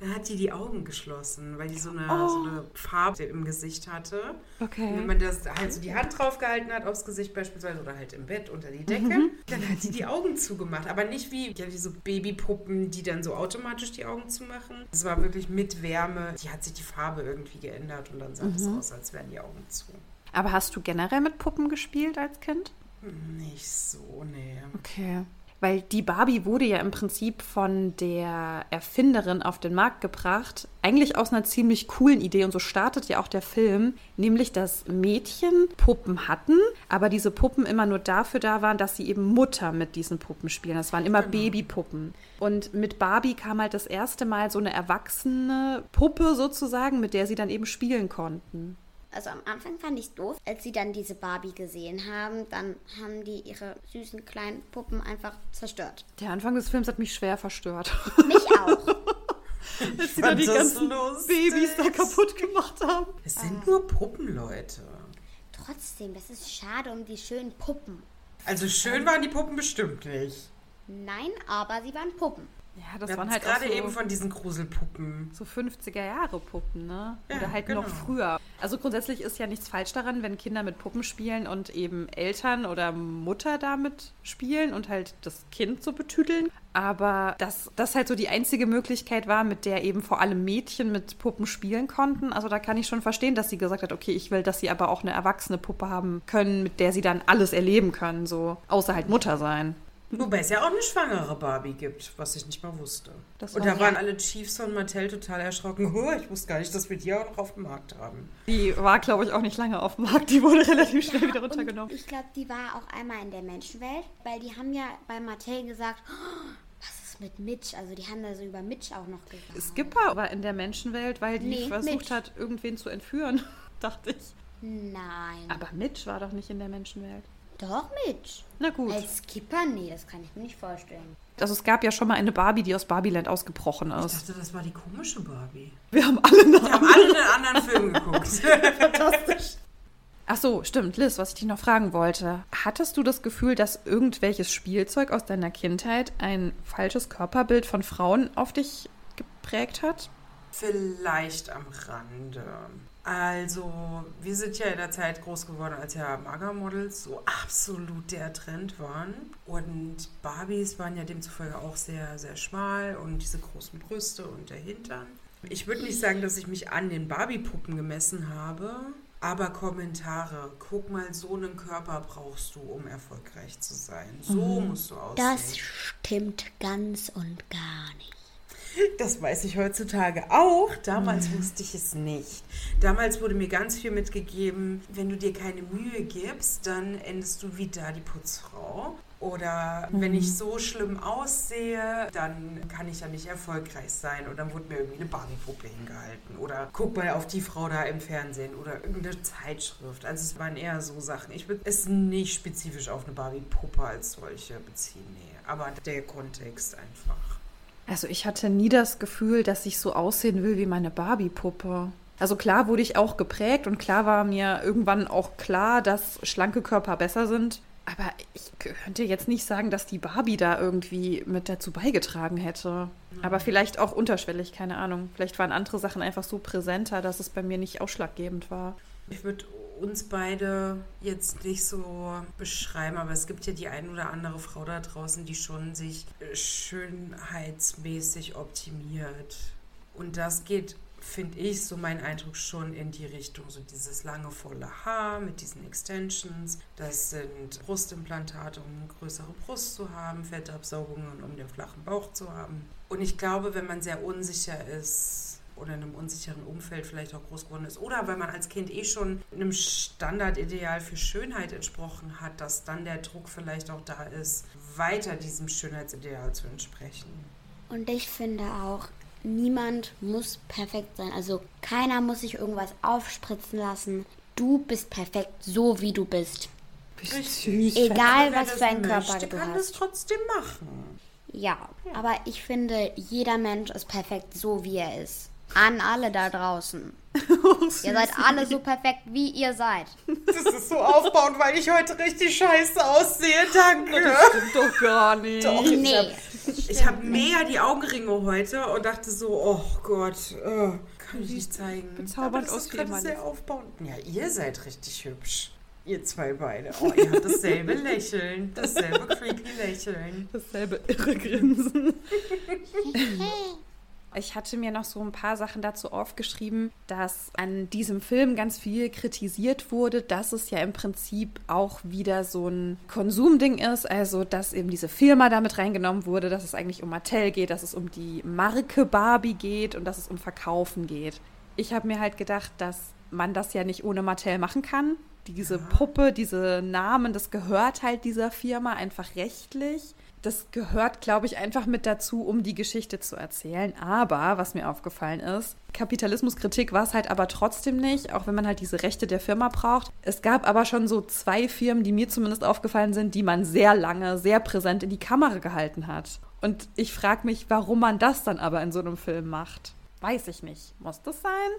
dann hat die die Augen geschlossen, weil die so eine, so eine Farbe im Gesicht hatte. Okay. Und wenn man das halt so die Hand drauf gehalten hat aufs Gesicht beispielsweise oder halt im Bett unter die Decke, dann hat sie die Augen zugemacht. Aber nicht wie ja, diese Babypuppen, die dann so automatisch die Augen zumachen. Es war wirklich mit Wärme. Die hat sich die Farbe irgendwie geändert und dann sah es aus, als wären die Augen zu. Aber hast du generell mit Puppen gespielt als Kind? Nicht so, nee. Okay. Weil die Barbie wurde ja im Prinzip von der Erfinderin auf den Markt gebracht, eigentlich aus einer ziemlich coolen Idee und so startet ja auch der Film, nämlich dass Mädchen Puppen hatten, aber diese Puppen immer nur dafür da waren, dass sie eben Mutter mit diesen Puppen spielen. Das waren immer genau. Babypuppen. Und mit Barbie kam halt das erste Mal so eine erwachsene Puppe sozusagen, mit der sie dann eben spielen konnten. Also am Anfang fand ich es doof, als sie dann diese Barbie gesehen haben, dann haben die ihre süßen kleinen Puppen einfach zerstört. Der Anfang des Films hat mich schwer verstört. Mich auch. als sie da die ganzen lustig. Babys da kaputt gemacht haben. Es sind nur Puppen, Leute. Trotzdem, das ist schade um die schönen Puppen. Also schön waren die Puppen bestimmt nicht. Nein, aber sie waren Puppen. Ja, das Wir waren halt gerade so, eben von diesen Gruselpuppen. So 50er Jahre Puppen, ne? Ja, Oder halt genau. noch früher. Also grundsätzlich ist ja nichts falsch daran, wenn Kinder mit Puppen spielen und eben Eltern oder Mutter damit spielen und halt das Kind so betüdeln. Aber dass das halt so die einzige Möglichkeit war, mit der eben vor allem Mädchen mit Puppen spielen konnten. Also da kann ich schon verstehen, dass sie gesagt hat, okay, ich will, dass sie aber auch eine erwachsene Puppe haben können, mit der sie dann alles erleben können, so außer halt Mutter sein. Wobei es ja auch eine schwangere Barbie gibt, was ich nicht mal wusste. Das und da waren alle Chiefs von Mattel total erschrocken. Oh, ich wusste gar nicht, dass wir die auch noch auf dem Markt haben. Die war, glaube ich, auch nicht lange auf dem Markt. Die wurde relativ schnell wieder runtergenommen. Ich glaube, die war auch einmal in der Menschenwelt, weil die haben ja bei Mattel gesagt, oh, was ist mit Mitch? Also die haben da so über Mitch auch noch gesagt. Skipper war in der Menschenwelt, weil die nee, versucht Mitch. hat, irgendwen zu entführen, dachte ich. Nein. Aber Mitch war doch nicht in der Menschenwelt. Doch, Mitch. Na gut. Als Skipper? Nee, das kann ich mir nicht vorstellen. Also es gab ja schon mal eine Barbie, die aus Barbieland ausgebrochen ist. Ich dachte, das war die komische Barbie. Wir haben alle eine Wir haben alle einen anderen Film geguckt. Fantastisch. Ach so, stimmt, Liz, was ich dich noch fragen wollte. Hattest du das Gefühl, dass irgendwelches Spielzeug aus deiner Kindheit ein falsches Körperbild von Frauen auf dich geprägt hat? Vielleicht am Rande. Also, wir sind ja in der Zeit groß geworden, als ja Magermodels so absolut der Trend waren. Und Barbies waren ja demzufolge auch sehr, sehr schmal und diese großen Brüste und der Hintern. Ich würde nicht sagen, dass ich mich an den Barbie-Puppen gemessen habe, aber Kommentare. Guck mal, so einen Körper brauchst du, um erfolgreich zu sein. So mhm. musst du aussehen. Das stimmt ganz und gar nicht. Das weiß ich heutzutage auch. Damals mhm. wusste ich es nicht. Damals wurde mir ganz viel mitgegeben, wenn du dir keine Mühe gibst, dann endest du wieder die Putzfrau. Oder mhm. wenn ich so schlimm aussehe, dann kann ich ja nicht erfolgreich sein. Und dann wurde mir irgendwie eine Barbie-Puppe hingehalten. Oder guck mal auf die Frau da im Fernsehen. Oder irgendeine Zeitschrift. Also es waren eher so Sachen. Ich würde es nicht spezifisch auf eine Barbie-Puppe als solche beziehen. Nee. Aber der Kontext einfach. Also ich hatte nie das Gefühl, dass ich so aussehen will wie meine Barbie-Puppe. Also klar wurde ich auch geprägt und klar war mir irgendwann auch klar, dass schlanke Körper besser sind. Aber ich könnte jetzt nicht sagen, dass die Barbie da irgendwie mit dazu beigetragen hätte. Aber vielleicht auch unterschwellig, keine Ahnung. Vielleicht waren andere Sachen einfach so präsenter, dass es bei mir nicht ausschlaggebend war. Ich würde uns beide jetzt nicht so beschreiben, aber es gibt ja die ein oder andere Frau da draußen, die schon sich schönheitsmäßig optimiert. Und das geht, finde ich, so mein Eindruck schon in die Richtung, so dieses lange volle Haar mit diesen Extensions. Das sind Brustimplantate, um eine größere Brust zu haben, Fettabsaugungen, um den flachen Bauch zu haben. Und ich glaube, wenn man sehr unsicher ist, oder in einem unsicheren Umfeld vielleicht auch groß geworden ist. Oder weil man als Kind eh schon einem Standardideal für Schönheit entsprochen hat, dass dann der Druck vielleicht auch da ist, weiter diesem Schönheitsideal zu entsprechen. Und ich finde auch, niemand muss perfekt sein. Also keiner muss sich irgendwas aufspritzen lassen. Du bist perfekt, so wie du bist. Bist süß. Egal, was für einen Körper du kann hast. das trotzdem machen. Ja, aber ich finde, jeder Mensch ist perfekt, so wie er ist. An alle da draußen. Oh, ihr seid alle so perfekt, wie ihr seid. Das ist so aufbauend, weil ich heute richtig scheiße aussehe. Danke. Das stimmt doch gar nicht. Doch, nee. Ich habe hab mehr die Augenringe heute und dachte so, oh Gott, oh, kann ich nicht zeigen. Bezaubernd aus das ist sehr aufbauend. Ja, ihr seid richtig hübsch. Ihr zwei beide. Oh, ihr habt dasselbe Lächeln. Dasselbe creepy Lächeln. Dasselbe irre Grinsen. Ich hatte mir noch so ein paar Sachen dazu aufgeschrieben, dass an diesem Film ganz viel kritisiert wurde, dass es ja im Prinzip auch wieder so ein Konsumding ist, also dass eben diese Firma damit reingenommen wurde, dass es eigentlich um Mattel geht, dass es um die Marke Barbie geht und dass es um Verkaufen geht. Ich habe mir halt gedacht, dass man das ja nicht ohne Mattel machen kann. Diese Puppe, diese Namen, das gehört halt dieser Firma einfach rechtlich das gehört, glaube ich, einfach mit dazu, um die Geschichte zu erzählen. Aber, was mir aufgefallen ist, Kapitalismuskritik war es halt aber trotzdem nicht, auch wenn man halt diese Rechte der Firma braucht. Es gab aber schon so zwei Firmen, die mir zumindest aufgefallen sind, die man sehr lange, sehr präsent in die Kamera gehalten hat. Und ich frage mich, warum man das dann aber in so einem Film macht. Weiß ich nicht. Muss das sein?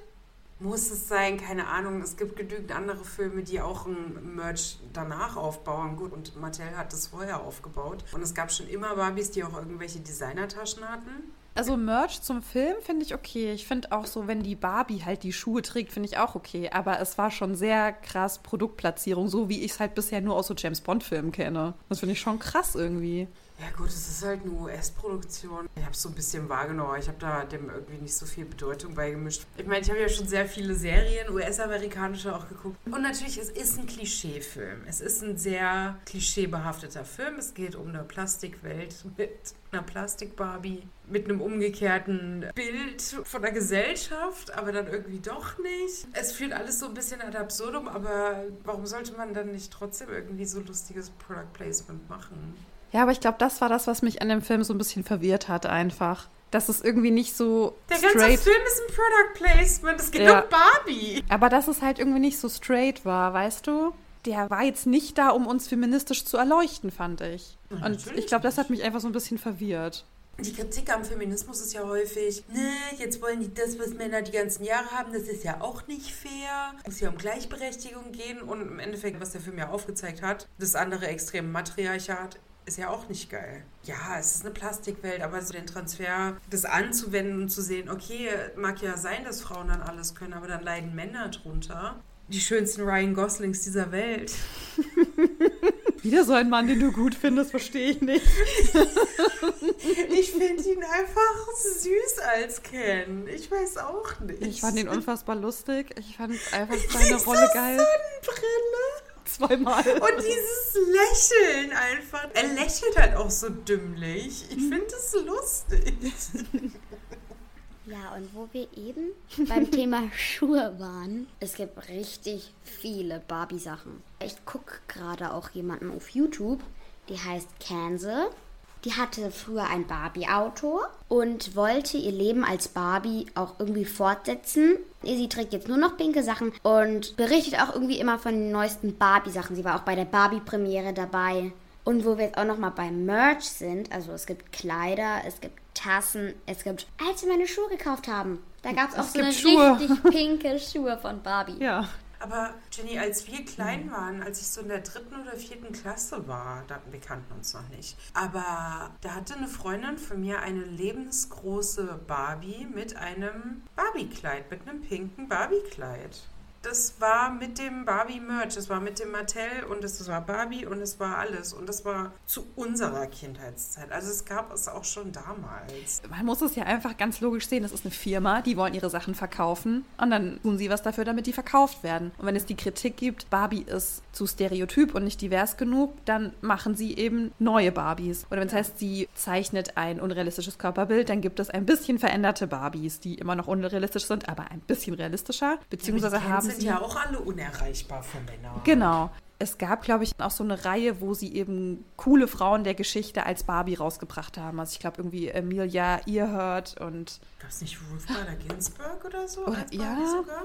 Muss es sein, keine Ahnung. Es gibt genügend andere Filme, die auch ein Merch danach aufbauen. Gut, und Mattel hat das vorher aufgebaut. Und es gab schon immer Barbies, die auch irgendwelche Designertaschen hatten. Also Merch zum Film finde ich okay. Ich finde auch so, wenn die Barbie halt die Schuhe trägt, finde ich auch okay. Aber es war schon sehr krass Produktplatzierung, so wie ich es halt bisher nur aus so James Bond-Filmen kenne. Das finde ich schon krass irgendwie. Ja gut, es ist halt eine US-Produktion. Ich habe es so ein bisschen wahrgenommen. Ich habe da dem irgendwie nicht so viel Bedeutung beigemischt. Ich meine, ich habe ja schon sehr viele Serien, US-amerikanische auch geguckt. Und natürlich, es ist ein Klischeefilm. Es ist ein sehr klischeebehafteter Film. Es geht um eine Plastikwelt mit einer Plastik-Barbie, mit einem umgekehrten Bild von der Gesellschaft, aber dann irgendwie doch nicht. Es führt alles so ein bisschen ad absurdum, aber warum sollte man dann nicht trotzdem irgendwie so lustiges Product Placement machen? Ja, aber ich glaube, das war das, was mich an dem Film so ein bisschen verwirrt hat, einfach. Dass es irgendwie nicht so Der straight... ganze Film ist ein Product Placement. Es geht Ja. um Barbie. Aber dass es halt irgendwie nicht so straight war, weißt du? Der war jetzt nicht da, um uns feministisch zu erleuchten, fand ich. Na, Und ich glaube, das hat mich einfach so ein bisschen verwirrt. Die Kritik am Feminismus ist ja häufig, ne, jetzt wollen die das, was Männer die ganzen Jahre haben, das ist ja auch nicht fair. Es muss ja um Gleichberechtigung gehen und im Endeffekt, was der Film ja aufgezeigt hat, das andere extreme Matriarchat ist ja auch nicht geil. Ja, es ist eine Plastikwelt, aber so den Transfer, das anzuwenden und zu sehen, okay, mag ja sein, dass Frauen dann alles können, aber dann leiden Männer drunter. Die schönsten Ryan Goslings dieser Welt. Wieder so ein Mann, den du gut findest, verstehe ich nicht. Ich finde ihn einfach süß als Ken. Ich weiß auch nicht. Ich fand ihn unfassbar lustig. Ich fand einfach seine Rolle geil. Sonnenbrille. Zweimal. Und dieses Lächeln einfach. Er lächelt halt auch so dümmlich. Ich finde es lustig. Ja, und wo wir eben beim Thema Schuhe waren, es gibt richtig viele Barbie-Sachen. Ich gucke gerade auch jemanden auf YouTube, die heißt Kansas. Die hatte früher ein Barbie-Auto und wollte ihr Leben als Barbie auch irgendwie fortsetzen. Sie trägt jetzt nur noch pinke Sachen und berichtet auch irgendwie immer von den neuesten Barbie-Sachen. Sie war auch bei der Barbie-Premiere dabei. Und wo wir jetzt auch nochmal beim Merch sind, also es gibt Kleider, es gibt Tassen, es gibt, als wir meine Schuhe gekauft haben, da gab es auch so eine Schuhe. richtig pinke Schuhe von Barbie. Ja. Aber Jenny, als wir klein waren, als ich so in der dritten oder vierten Klasse war, da, wir kannten uns noch nicht, aber da hatte eine Freundin von mir eine lebensgroße Barbie mit einem Barbie-Kleid, mit einem pinken Barbie-Kleid. Das war mit dem Barbie-Merch, das war mit dem Mattel und es war Barbie und es war alles. Und das war zu unserer Kindheitszeit. Also es gab es auch schon damals. Man muss es ja einfach ganz logisch sehen. Das ist eine Firma, die wollen ihre Sachen verkaufen und dann tun sie was dafür, damit die verkauft werden. Und wenn es die Kritik gibt, Barbie ist zu stereotyp und nicht divers genug, dann machen sie eben neue Barbies. Oder wenn es heißt, sie zeichnet ein unrealistisches Körperbild, dann gibt es ein bisschen veränderte Barbies, die immer noch unrealistisch sind, aber ein bisschen realistischer. Beziehungsweise haben sind sie ja auch alle unerreichbar für Männer. Genau. Es gab, glaube ich, auch so eine Reihe, wo sie eben coole Frauen der Geschichte als Barbie rausgebracht haben. Also ich glaube irgendwie Emilia Earhart und Gab es nicht Ruth Bader Ginsburg oder so? Oder- als Barbie ja. sogar?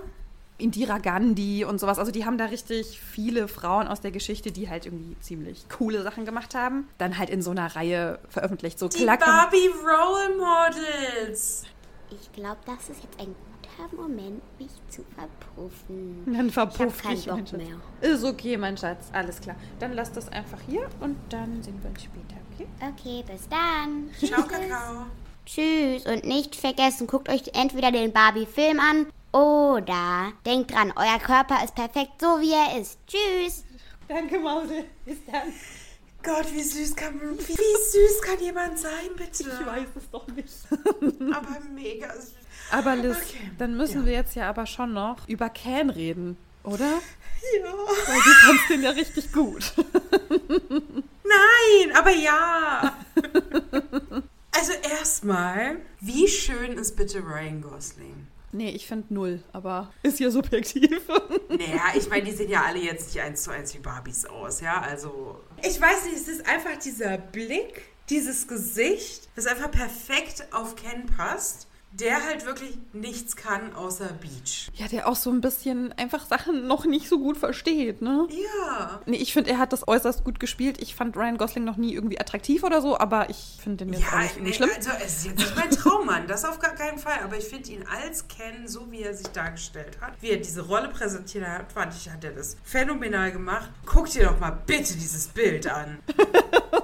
Indira Gandhi und sowas. Also die haben da richtig viele Frauen aus der Geschichte, die halt irgendwie ziemlich coole Sachen gemacht haben. Dann halt in so einer Reihe veröffentlicht. So Die Barbie Role Models. Ich glaube, das ist jetzt ein guter Moment, mich zu verpuffen. Dann Ich verpufft keinen dich, mein Bock Schatz. mehr. Ist okay, mein Schatz. Alles klar. Dann lass das einfach hier und dann sehen wir uns später, okay? Okay, bis dann. Ciao, Tschüss. Kakao. Tschüss und nicht vergessen, guckt euch entweder den Barbie-Film an oder denkt dran, euer Körper ist perfekt so wie er ist. Tschüss. Danke, Mausel. Bis dann. Gott, wie süß kann wie süß kann jemand sein, bitte? Ich weiß es doch nicht. aber mega. Aber Liz, Okay, dann müssen ja. wir jetzt ja aber schon noch über Can reden, oder? Ja. Weil du fandst den ja richtig gut. Nein, aber ja. Also erstmal, wie schön ist bitte Ryan Gosling? Nee, ich finde null, aber ist ja subjektiv. Naja, ich meine, die sehen ja alle jetzt nicht eins zu eins wie Barbies aus, ja, also... Ich weiß nicht, es ist einfach dieser Blick, dieses Gesicht, das einfach perfekt auf Ken passt, der halt wirklich nichts kann außer Beach. Ja, der auch so ein bisschen einfach Sachen noch nicht so gut versteht, ne? Ja. Nee, ich finde, er hat das äußerst gut gespielt. Ich fand Ryan Gosling noch nie irgendwie attraktiv oder so, aber ich finde den jetzt auch Ja, nicht irgendwie nee, schlimm. also es ist jetzt nicht mein Traummann, das auf gar keinen Fall. Aber ich finde ihn als Ken, so wie er sich dargestellt hat, wie er diese Rolle präsentiert hat, fand ich, hat er das phänomenal gemacht. Guck dir doch mal bitte dieses Bild an.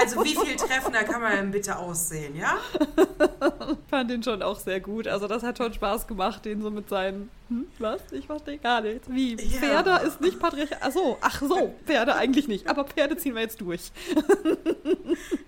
Also wie viel treffender kann man denn bitte aussehen, ja? Ich fand den schon auch sehr gut. Also das hat schon Spaß gemacht, den so mit seinen, hm, was? Ich verstehe gar nichts. Wie? Ja. Pferde ist nicht patriarchal. Ach so, ach so, Pferde eigentlich nicht. Aber Pferde ziehen wir jetzt durch.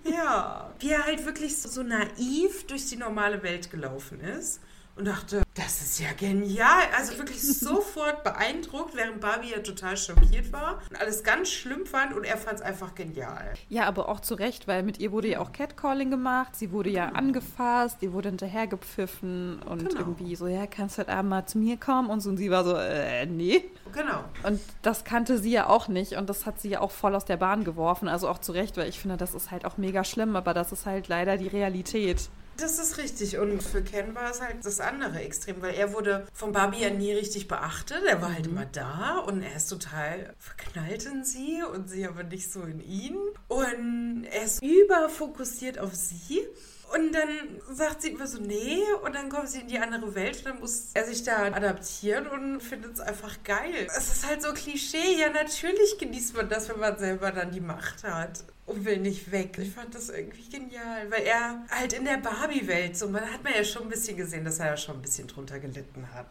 Ja. Wie er halt wirklich so, so naiv durch die normale Welt gelaufen ist. Und dachte, das ist ja genial. Also wirklich sofort beeindruckt, während Barbie ja total schockiert war und alles ganz schlimm fand und er fand es einfach genial. Ja, aber auch zu Recht, weil mit ihr wurde ja auch Catcalling gemacht. Sie wurde ja angefasst, die wurde hinterhergepfiffen und Genau. irgendwie so, ja, kannst du heute Abend mal zu mir kommen? Und so, und sie war so, äh, nee. Genau. Und das kannte sie ja auch nicht und das hat sie ja auch voll aus der Bahn geworfen. Also auch zu Recht, weil ich finde, das ist halt auch mega schlimm, aber das ist halt leider die Realität. Das ist richtig. Und für Ken war es halt das andere Extrem, weil er wurde von Barbie ja nie richtig beachtet. Er war halt immer da und er ist total verknallt in sie und sie aber nicht so in ihn. Und er ist überfokussiert auf sie. Und dann sagt sie immer so, nee, und dann kommt sie in die andere Welt und dann muss er sich da adaptieren und findet es einfach geil. Es ist halt so Klischee, ja, natürlich genießt man das, wenn man selber dann die Macht hat und will nicht weg. Ich fand das irgendwie genial, weil er halt in der Barbie-Welt, so, man hat man ja schon ein bisschen gesehen, dass er ja schon ein bisschen drunter gelitten hat.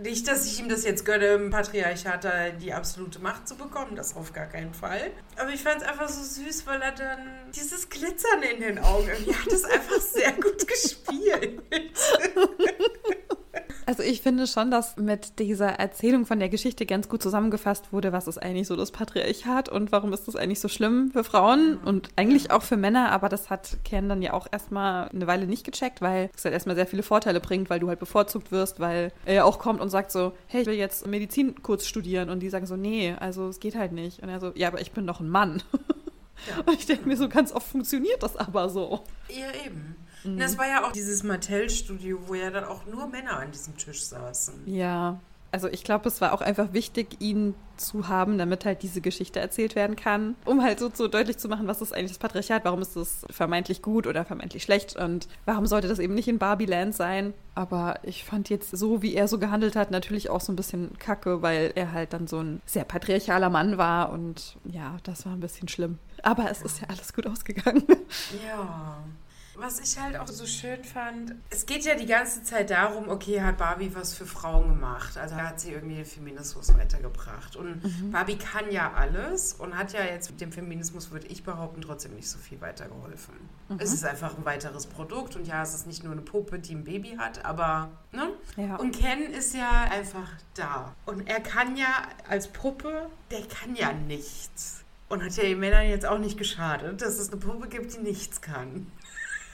Nicht, dass ich ihm das jetzt gönne, im Patriarchat da die absolute Macht zu bekommen, das auf gar keinen Fall. Aber ich fand es einfach so süß, weil er dann dieses Glitzern in den Augen, irgendwie hat es einfach sehr gut gespielt. Also ich finde schon, dass mit dieser Erzählung von der Geschichte ganz gut zusammengefasst wurde, was ist eigentlich so das Patriarchat und warum ist das eigentlich so schlimm für Frauen und eigentlich auch für Männer, aber das hat Ken dann ja auch erstmal eine Weile nicht gecheckt, weil es halt erstmal sehr viele Vorteile bringt, weil du halt bevorzugt wirst, weil er ja auch kommt und sagt so, hey, ich will jetzt Medizin kurz studieren und die sagen so, nee, also es geht halt nicht. Und er so, ja, aber ich bin doch ein Mann. Ja. Und ich denke mir so, ganz oft funktioniert das aber so. Ja, eben. Und das war ja auch dieses Mattel-Studio, wo ja dann auch nur Männer an diesem Tisch saßen. Ja, also ich glaube, es war auch einfach wichtig, ihn zu haben, damit halt diese Geschichte erzählt werden kann, um halt so, so deutlich zu machen, was ist eigentlich das Patriarchat, warum ist es vermeintlich gut oder vermeintlich schlecht und warum sollte das eben nicht in Barbie-Land sein. Aber ich fand jetzt so, wie er so gehandelt hat, natürlich auch so ein bisschen kacke, weil er halt dann so ein sehr patriarchaler Mann war und ja, das war ein bisschen schlimm. Aber es ist ja alles gut ausgegangen. Ja. Was ich halt auch so schön fand, es geht ja die ganze Zeit darum, okay, hat Barbie was für Frauen gemacht? Also hat sie irgendwie den Feminismus weitergebracht. Und Barbie kann ja alles und hat ja jetzt mit dem Feminismus, würde ich behaupten, trotzdem nicht so viel weitergeholfen. Es ist einfach ein weiteres Produkt und ja, es ist nicht nur eine Puppe, die ein Baby hat, aber, ne? Ja. Und Ken ist ja einfach da. Und er kann ja als Puppe, der kann ja nichts. Und hat ja den Männern jetzt auch nicht geschadet, dass es eine Puppe gibt, die nichts kann.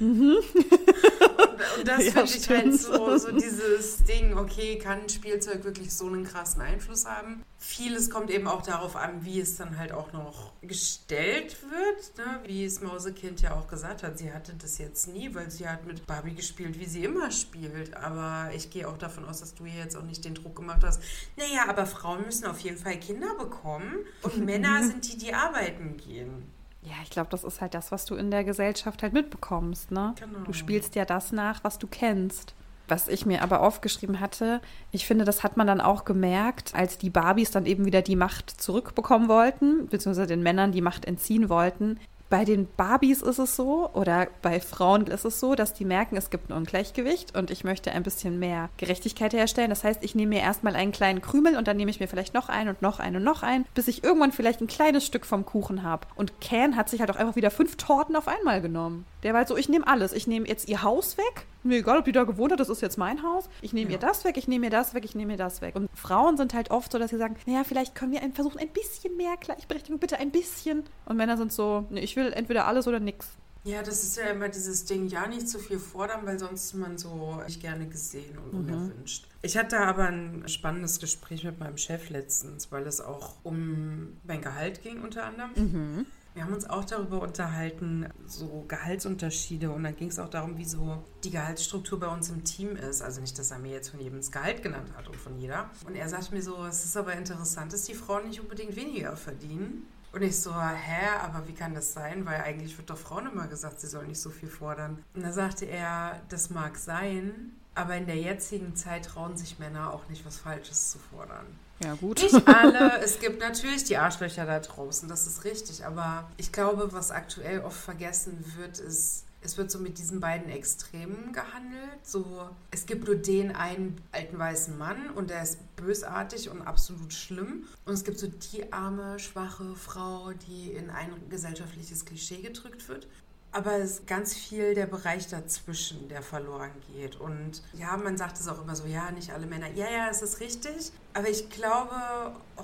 Und, und das Ja, finde ich halt so, so dieses Ding, okay, kann ein Spielzeug wirklich so einen krassen Einfluss haben? Vieles kommt eben auch darauf an, wie es dann halt auch noch gestellt wird, ne? wie es Mausekind ja auch gesagt hat. Sie hatte das jetzt nie, weil sie hat mit Barbie gespielt, wie sie immer spielt. Aber ich gehe auch davon aus, dass du hier jetzt auch nicht den Druck gemacht hast. Naja, aber Frauen müssen auf jeden Fall Kinder bekommen und Männer sind die, die arbeiten gehen. Ja, ich glaube, das ist halt das, was du in der Gesellschaft halt mitbekommst, ne? Genau. Du spielst ja das nach, was du kennst. Was ich mir aber aufgeschrieben hatte, ich finde, das hat man dann auch gemerkt, als die Barbies dann eben wieder die Macht zurückbekommen wollten, beziehungsweise den Männern die Macht entziehen wollten. Bei den Barbies ist es so, oder bei Frauen ist es so, dass die merken, es gibt ein Ungleichgewicht und ich möchte ein bisschen mehr Gerechtigkeit herstellen. Das heißt, ich nehme mir erstmal einen kleinen Krümel und dann nehme ich mir vielleicht noch einen und noch einen und noch einen, bis ich irgendwann vielleicht ein kleines Stück vom Kuchen habe. Und Can hat sich halt auch einfach wieder fünf Torten auf einmal genommen. Der war halt so, ich nehme alles. Ich nehme jetzt ihr Haus weg. Mir egal, ob die da gewohnt hat, das ist jetzt mein Haus. Ich nehme Ja. ihr das weg, ich nehme mir das weg, ich nehme mir das weg. Und Frauen sind halt oft so, dass sie sagen, naja, vielleicht können wir versuchen, ein bisschen mehr Gleichberechtigung, bitte ein bisschen. Und Männer sind so, nee, ich will entweder alles oder nix. Ja, das ist ja immer dieses Ding, ja, nicht zu viel fordern, weil sonst ist man so nicht gerne gesehen und unerwünscht. Ich hatte aber ein spannendes Gespräch mit meinem Chef letztens, weil es auch um mein Gehalt ging unter anderem. Wir haben uns auch darüber unterhalten, so Gehaltsunterschiede und dann ging es auch darum, wie so die Gehaltsstruktur bei uns im Team ist. Also nicht, dass er mir jetzt von jedem das Gehalt genannt hat und von jeder. Und er sagt mir so, es ist aber interessant, dass die Frauen nicht unbedingt weniger verdienen. Und ich so, hä, aber wie kann das sein? Weil eigentlich wird doch Frauen immer gesagt, sie sollen nicht so viel fordern. Und da sagte er, das mag sein, aber in der jetzigen Zeit trauen sich Männer auch nicht, was Falsches zu fordern. Ja, gut. Nicht alle. Es gibt natürlich die Arschlöcher da draußen, das ist richtig. Aber ich glaube, was aktuell oft vergessen wird, ist, es wird so mit diesen beiden Extremen gehandelt. So, es gibt nur den einen alten weißen Mann und der ist bösartig und absolut schlimm. Und es gibt so die arme, schwache Frau, die in ein gesellschaftliches Klischee gedrückt wird. Aber es ist ganz viel der Bereich dazwischen, der verloren geht. Und ja, man sagt es auch immer so, ja, nicht alle Männer. Ja, ja, es ist richtig. Aber ich glaube,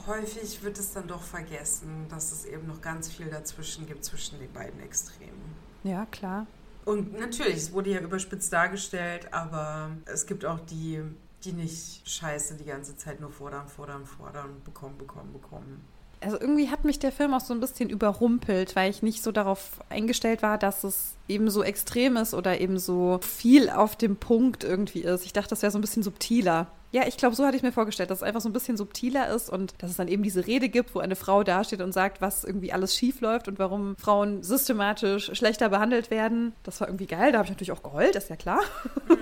häufig wird es dann doch vergessen, dass es eben noch ganz viel dazwischen gibt, zwischen den beiden Extremen. Ja, klar. Und natürlich, es wurde ja überspitzt dargestellt, aber es gibt auch die, die nicht scheiße die ganze Zeit nur fordern, fordern, fordern, bekommen, bekommen, bekommen. Also irgendwie hat mich der Film auch so ein bisschen überrumpelt, weil ich nicht so darauf eingestellt war, dass es eben so extrem ist oder eben so viel auf dem Punkt irgendwie ist. Ich dachte, das wäre so ein bisschen subtiler. Ja, ich glaube, so hatte ich mir vorgestellt, dass es einfach so ein bisschen subtiler ist und dass es dann eben diese Rede gibt, wo eine Frau dasteht und sagt, was irgendwie alles schief läuft und warum Frauen systematisch schlechter behandelt werden. Das war irgendwie geil. Da habe ich natürlich auch geheult, ist ja klar.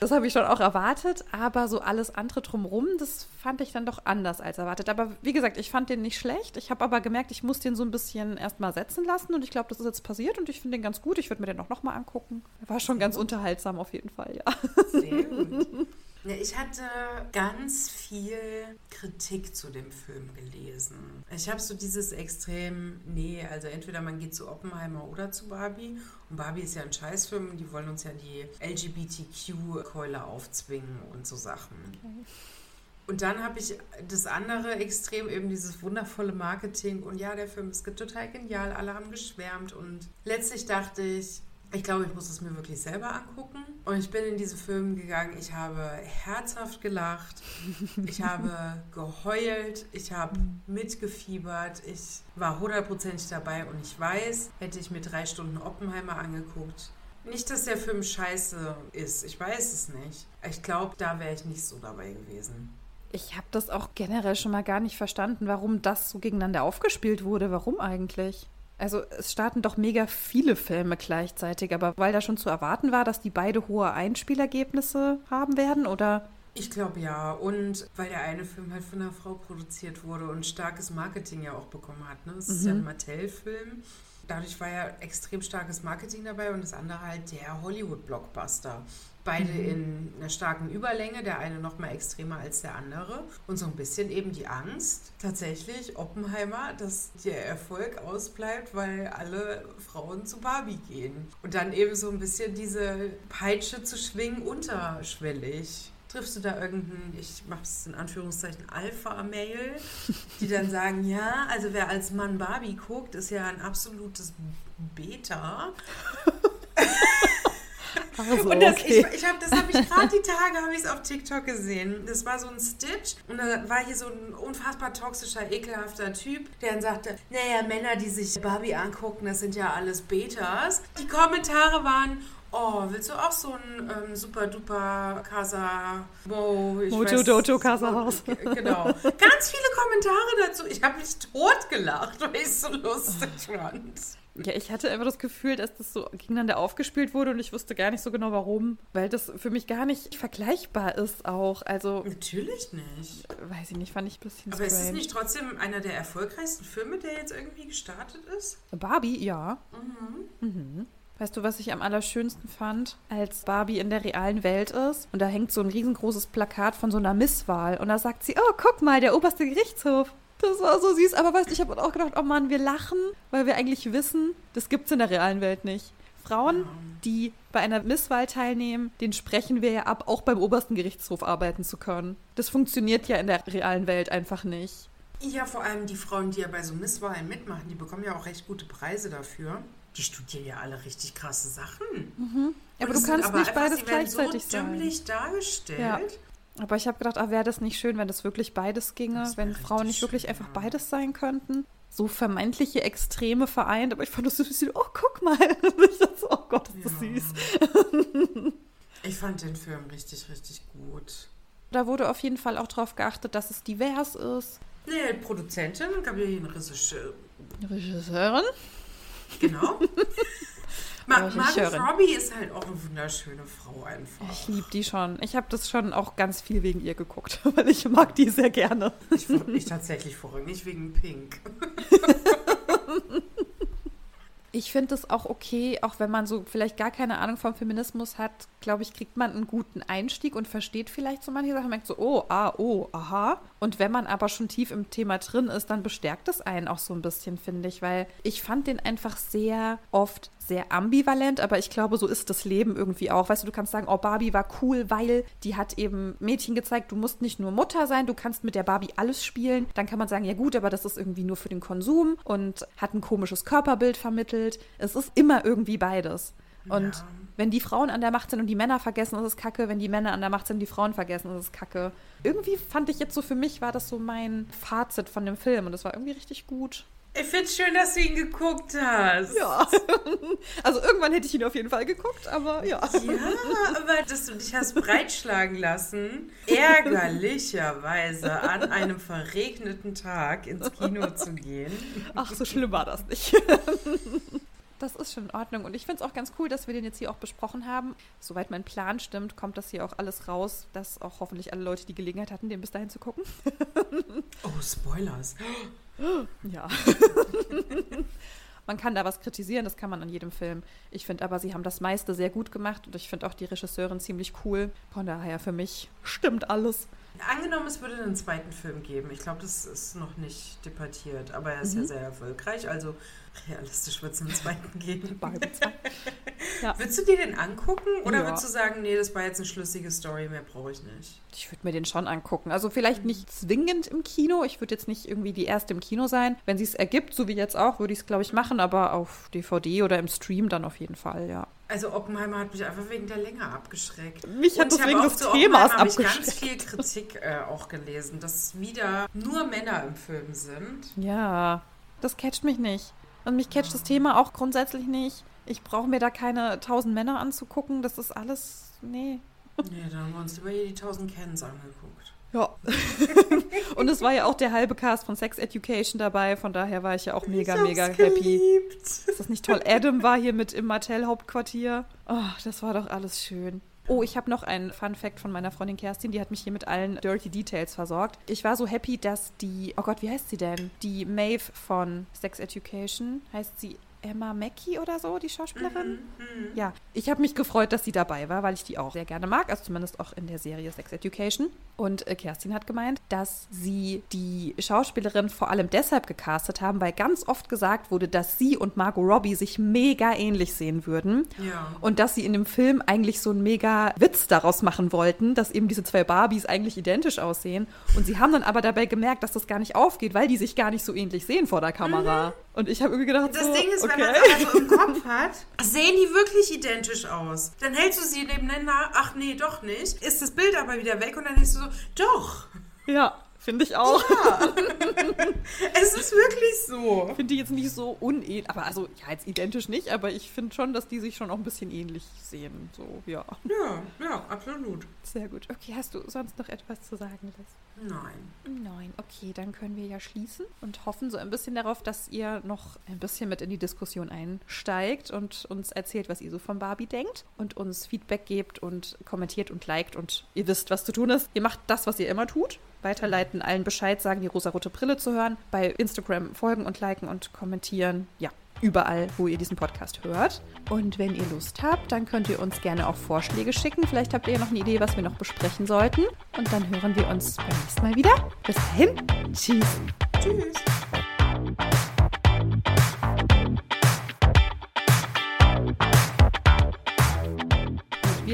Das habe ich schon auch erwartet, aber so alles andere drumrum, das fand ich dann doch anders als erwartet. Aber wie gesagt, ich fand den nicht schlecht. Ich habe aber gemerkt, ich muss den so ein bisschen erstmal setzen lassen und ich glaube, das ist jetzt passiert und ich finde den ganz gut. Ich würde mir den auch nochmal angucken. Er war schon ganz unterhaltsam auf jeden Fall, ja. Sehr gut. Ja, ich hatte ganz viel Kritik zu dem Film gelesen. Ich habe so dieses Extrem, nee, also entweder man geht zu Oppenheimer oder zu Barbie. Und Barbie ist ja ein Scheißfilm, die wollen uns ja die LGBTQ-Keule aufzwingen und so Sachen. Und dann habe ich das andere Extrem, eben dieses wundervolle Marketing. Und ja, der Film ist total genial, alle haben geschwärmt. Und letztlich dachte ich, ich glaube, ich muss es mir wirklich selber angucken. Und ich bin in diesen Film gegangen. Ich habe herzhaft gelacht. Ich habe geheult. Ich habe mitgefiebert. Ich war hundertprozentig dabei. Und ich weiß, hätte ich mir drei Stunden Oppenheimer angeguckt, nicht, dass der Film scheiße ist. Ich weiß es nicht. Ich glaube, da wäre ich nicht so dabei gewesen. Ich habe das auch generell schon mal gar nicht verstanden, warum das so gegeneinander aufgespielt wurde. Warum eigentlich? Also es starten doch mega viele Filme gleichzeitig, aber weil da schon zu erwarten war, dass die beide hohe Einspielergebnisse haben werden, oder? Ich glaube ja. Und weil der eine Film halt von einer Frau produziert wurde und starkes Marketing ja auch bekommen hat. Ne? Es ist ja ein Mattel-Film. Dadurch war ja extrem starkes Marketing dabei und das andere halt der Hollywood-Blockbuster. Beide in einer starken Überlänge, der eine noch mal extremer als der andere. Und so ein bisschen eben die Angst, tatsächlich, Oppenheimer, dass der Erfolg ausbleibt, weil alle Frauen zu Barbie gehen. Und dann eben so ein bisschen diese Peitsche zu schwingen, unterschwellig. Triffst du da irgendeinen, ich mache es in Anführungszeichen, Alpha-Mail, die dann sagen, ja, also wer als Mann Barbie guckt, ist ja ein absolutes Beta. Also, Und das, okay. ich, ich hab, das habe ich gerade die Tage habe ich es auf TikTok gesehen. Das war so ein Stitch und da war hier so ein unfassbar toxischer, ekelhafter Typ, der dann sagte, naja, Männer, die sich Barbie angucken, das sind ja alles Betas. Die Kommentare waren, oh, willst du auch so ein ähm, super duper Casa Mo, Mojo Dojo Casa Haus. Genau. Ganz viele Kommentare dazu. Ich habe mich totgelacht, weil ich es so lustig fand. Ja, ich hatte einfach das Gefühl, dass das so gegeneinander aufgespielt wurde und ich wusste gar nicht so genau warum, weil das für mich gar nicht vergleichbar ist auch. Also, Natürlich nicht. weiß ich nicht, fand ich ein bisschen Aber ist es strange. nicht trotzdem einer der erfolgreichsten Filme, der jetzt irgendwie gestartet ist? Barbie, ja. Mhm. Weißt du, was ich am allerschönsten fand, als Barbie in der realen Welt ist und da hängt so ein riesengroßes Plakat von so einer Misswahl und da sagt sie, oh, guck mal, der oberste Gerichtshof. Das war so süß, aber weißt du, ich habe auch gedacht, oh Mann, wir lachen, weil wir eigentlich wissen, das gibt's in der realen Welt nicht. Frauen, die bei einer Misswahl teilnehmen, den sprechen wir ja ab, auch beim obersten Gerichtshof arbeiten zu können. Das funktioniert ja in der realen Welt einfach nicht. Ja, vor allem die Frauen, die ja bei so Misswahlen mitmachen, die bekommen ja auch recht gute Preise dafür. Die studieren ja alle richtig krasse Sachen. Mhm. Aber du kannst aber nicht einfach, beides gleichzeitig so sein. dümmlich dargestellt. Ja. Aber ich habe gedacht, ah, wäre das nicht schön, wenn das wirklich beides ginge, wenn Frauen nicht wirklich schön, einfach ja. beides sein könnten. So vermeintliche Extreme vereint, aber ich fand das so ein bisschen, oh, guck mal. So, oh Gott, ist das Ja. süß. Ich fand den Film richtig, richtig gut. Da wurde auf jeden Fall auch darauf geachtet, dass es divers ist. Nee, Produzentin, Gabriele Regisseur. Regisseurin? Genau. Ma Margot. Robbie ist halt auch eine wunderschöne Frau einfach. Ich liebe die schon. Ich habe das schon auch ganz viel wegen ihr geguckt, weil ich mag die sehr gerne. Ich, ich tatsächlich vorrangig wegen Pink. Ich finde es auch okay, auch wenn man so vielleicht gar keine Ahnung vom Feminismus hat, glaube ich, kriegt man einen guten Einstieg und versteht vielleicht so manche Sachen, merkt so, oh, ah, oh, aha. Und wenn man aber schon tief im Thema drin ist, dann bestärkt es einen auch so ein bisschen, finde ich, weil ich fand den einfach sehr oft sehr ambivalent, aber ich glaube, so ist das Leben irgendwie auch. Weißt du, du kannst sagen, oh, Barbie war cool, weil die hat eben Mädchen gezeigt, du musst nicht nur Mutter sein, du kannst mit der Barbie alles spielen. Dann kann man sagen, ja gut, aber das ist irgendwie nur für den Konsum und hat ein komisches Körperbild vermittelt. Es ist immer irgendwie beides. Und Ja. Wenn die Frauen an der Macht sind und die Männer vergessen, ist es kacke. Wenn die Männer an der Macht sind und die Frauen vergessen, ist es kacke. Irgendwie fand ich jetzt so, für mich war das so mein Fazit von dem Film und das war irgendwie richtig gut. Ich find's schön, dass du ihn geguckt hast. Ja. Also irgendwann hätte ich ihn auf jeden Fall geguckt, aber ja. Ja, aber dass du dich hast breitschlagen lassen, ärgerlicherweise an einem verregneten Tag ins Kino zu gehen. Ach, so schlimm war das nicht. Das ist schon in Ordnung. Und ich finde es auch ganz cool, dass wir den jetzt hier auch besprochen haben. Soweit mein Plan stimmt, kommt das hier auch alles raus, dass auch hoffentlich alle Leute die Gelegenheit hatten, den bis dahin zu gucken. Oh, Spoilers. Ja. man kann da was kritisieren, das kann man an jedem Film. Ich finde aber, sie haben das meiste sehr gut gemacht und ich finde auch die Regisseurin ziemlich cool. Von daher für mich stimmt alles. Angenommen, es würde einen zweiten Film geben. Ich glaube, das ist noch nicht debattiert, aber er ist Mhm. ja sehr erfolgreich, also realistisch wird es einen zweiten geben. 2. Ja. Würdest du dir den angucken oder Ja. würdest du sagen, nee, das war jetzt eine schlüssige Story, mehr brauche ich nicht? Ich würde mir den schon angucken. Also vielleicht nicht zwingend im Kino. Ich würde jetzt nicht irgendwie die erste im Kino sein. Wenn sie es ergibt, so wie jetzt auch, würde ich es, glaube ich, machen. Aber auf DVD oder im Stream dann auf jeden Fall, ja. Also Oppenheimer hat mich einfach wegen der Länge abgeschreckt. Mich hat Und ich das habe wegen auch des zu Themas Oppenheimer habe ich ganz abgeschreckt. viel Kritik äh, auch gelesen, dass wieder nur Männer im Film sind. Ja, das catcht mich nicht. Und mich catcht das Thema auch grundsätzlich nicht. Ich brauche mir da keine tausend Männer anzugucken. Das ist alles. Nee. Nee, dann haben wir uns lieber hier die 1000 Cans angeguckt. Ja. Und es war ja auch der halbe Cast von Sex Education dabei. Von daher war ich ja auch mega, mega happy. geliebt. Ist das nicht toll? Adam war hier mit im Mattel-Hauptquartier. Oh, das war doch alles schön. Oh, ich habe noch einen Fun Fact von meiner Freundin Kerstin, die hat mich hier mit allen Dirty Details versorgt. Ich war so happy, dass die, oh Gott, wie heißt sie denn? Die Maeve von Sex Education, heißt sie Emma Mackey oder so, die Schauspielerin? Ja, ich habe mich gefreut, dass sie dabei war, weil ich die auch sehr gerne mag, also zumindest auch in der Serie Sex Education. Und äh, Kerstin hat gemeint, dass sie die Schauspielerin vor allem deshalb gecastet haben, weil ganz oft gesagt wurde, dass sie und Margot Robbie sich mega ähnlich sehen würden. Ja. Und dass sie in dem Film eigentlich so einen mega Witz daraus machen wollten, dass eben diese zwei Barbies eigentlich identisch aussehen. Und sie haben dann aber dabei gemerkt, dass das gar nicht aufgeht, weil die sich gar nicht so ähnlich sehen vor der Kamera. Und ich habe irgendwie gedacht, Das so, Ding ist, okay. wenn man es also im Kopf hat, sehen die wirklich identisch aus. Dann hältst du sie nebeneinander, ach nee, doch nicht. Ist das Bild aber wieder weg und dann denkst du so, doch, Ja, finde ich auch. es ist wirklich so. finde die jetzt nicht so unähnlich, aber also ja, jetzt identisch nicht, aber ich finde schon, dass die sich schon auch ein bisschen ähnlich sehen. So, ja. Ja, ja, absolut. Sehr gut. Okay, hast du sonst noch etwas zu sagen, Liz? Nein. Nein, okay, dann können wir ja schließen und hoffen so ein bisschen darauf, dass ihr noch ein bisschen mit in die Diskussion einsteigt und uns erzählt, was ihr so von Barbie denkt und uns Feedback gebt und kommentiert und liked und ihr wisst, was zu tun ist. Ihr macht das, was ihr immer tut. Weiterleiten, allen Bescheid sagen, die rosarote Brille zu hören. Bei Instagram folgen und liken und kommentieren. Ja, überall, wo ihr diesen Podcast hört. Und wenn ihr Lust habt, dann könnt ihr uns gerne auch Vorschläge schicken. Vielleicht habt ihr ja noch eine Idee, was wir noch besprechen sollten. Und dann hören wir uns beim nächsten Mal wieder. Bis dahin. Tschüss. Tschüss.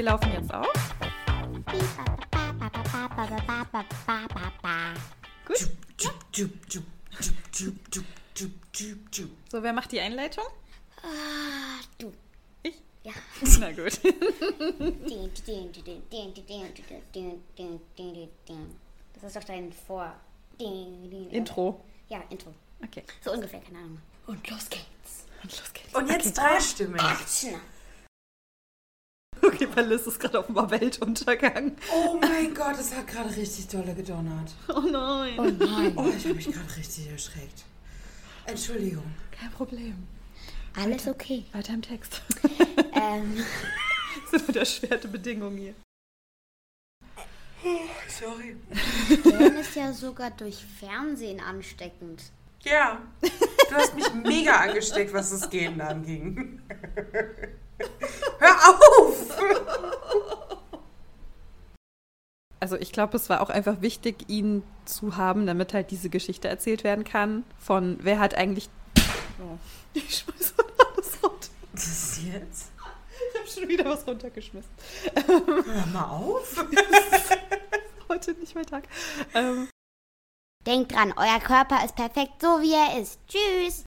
wir laufen jetzt auf. Gut. So, wer macht die Einleitung? Ah, du. Ich? Ja. Na gut. Das ist doch dein Vor. Intro. Ja, Intro. Okay. So ungefähr, keine Ahnung. Und los geht's. Und los geht's. Und jetzt dreistimmig. Action. Okay, weil Liz ist gerade offenbar Weltuntergang. Oh mein Gott, es hat gerade richtig dolle gedonnert. Oh nein. Oh nein. Oh, ich habe mich gerade richtig erschreckt. Entschuldigung. Kein Problem. Alles okay. Weiter im Text. Ähm, Das sind wieder erschwerte Bedingungen hier. Sorry. Gern ist ja sogar durch Fernsehen ansteckend. Ja, du hast mich mega angesteckt, was das Gehen anging. Hör auf! Also ich glaube, es war auch einfach wichtig, ihn zu haben, damit halt diese Geschichte erzählt werden kann. Von wer hat eigentlich. Oh. Ich schmeiß alles runter. Was ist jetzt? Ich habe schon wieder was runtergeschmissen. Hör mal auf. Heute nicht mein Tag. Ähm, Denkt dran, euer Körper ist perfekt so, wie er ist. Tschüss.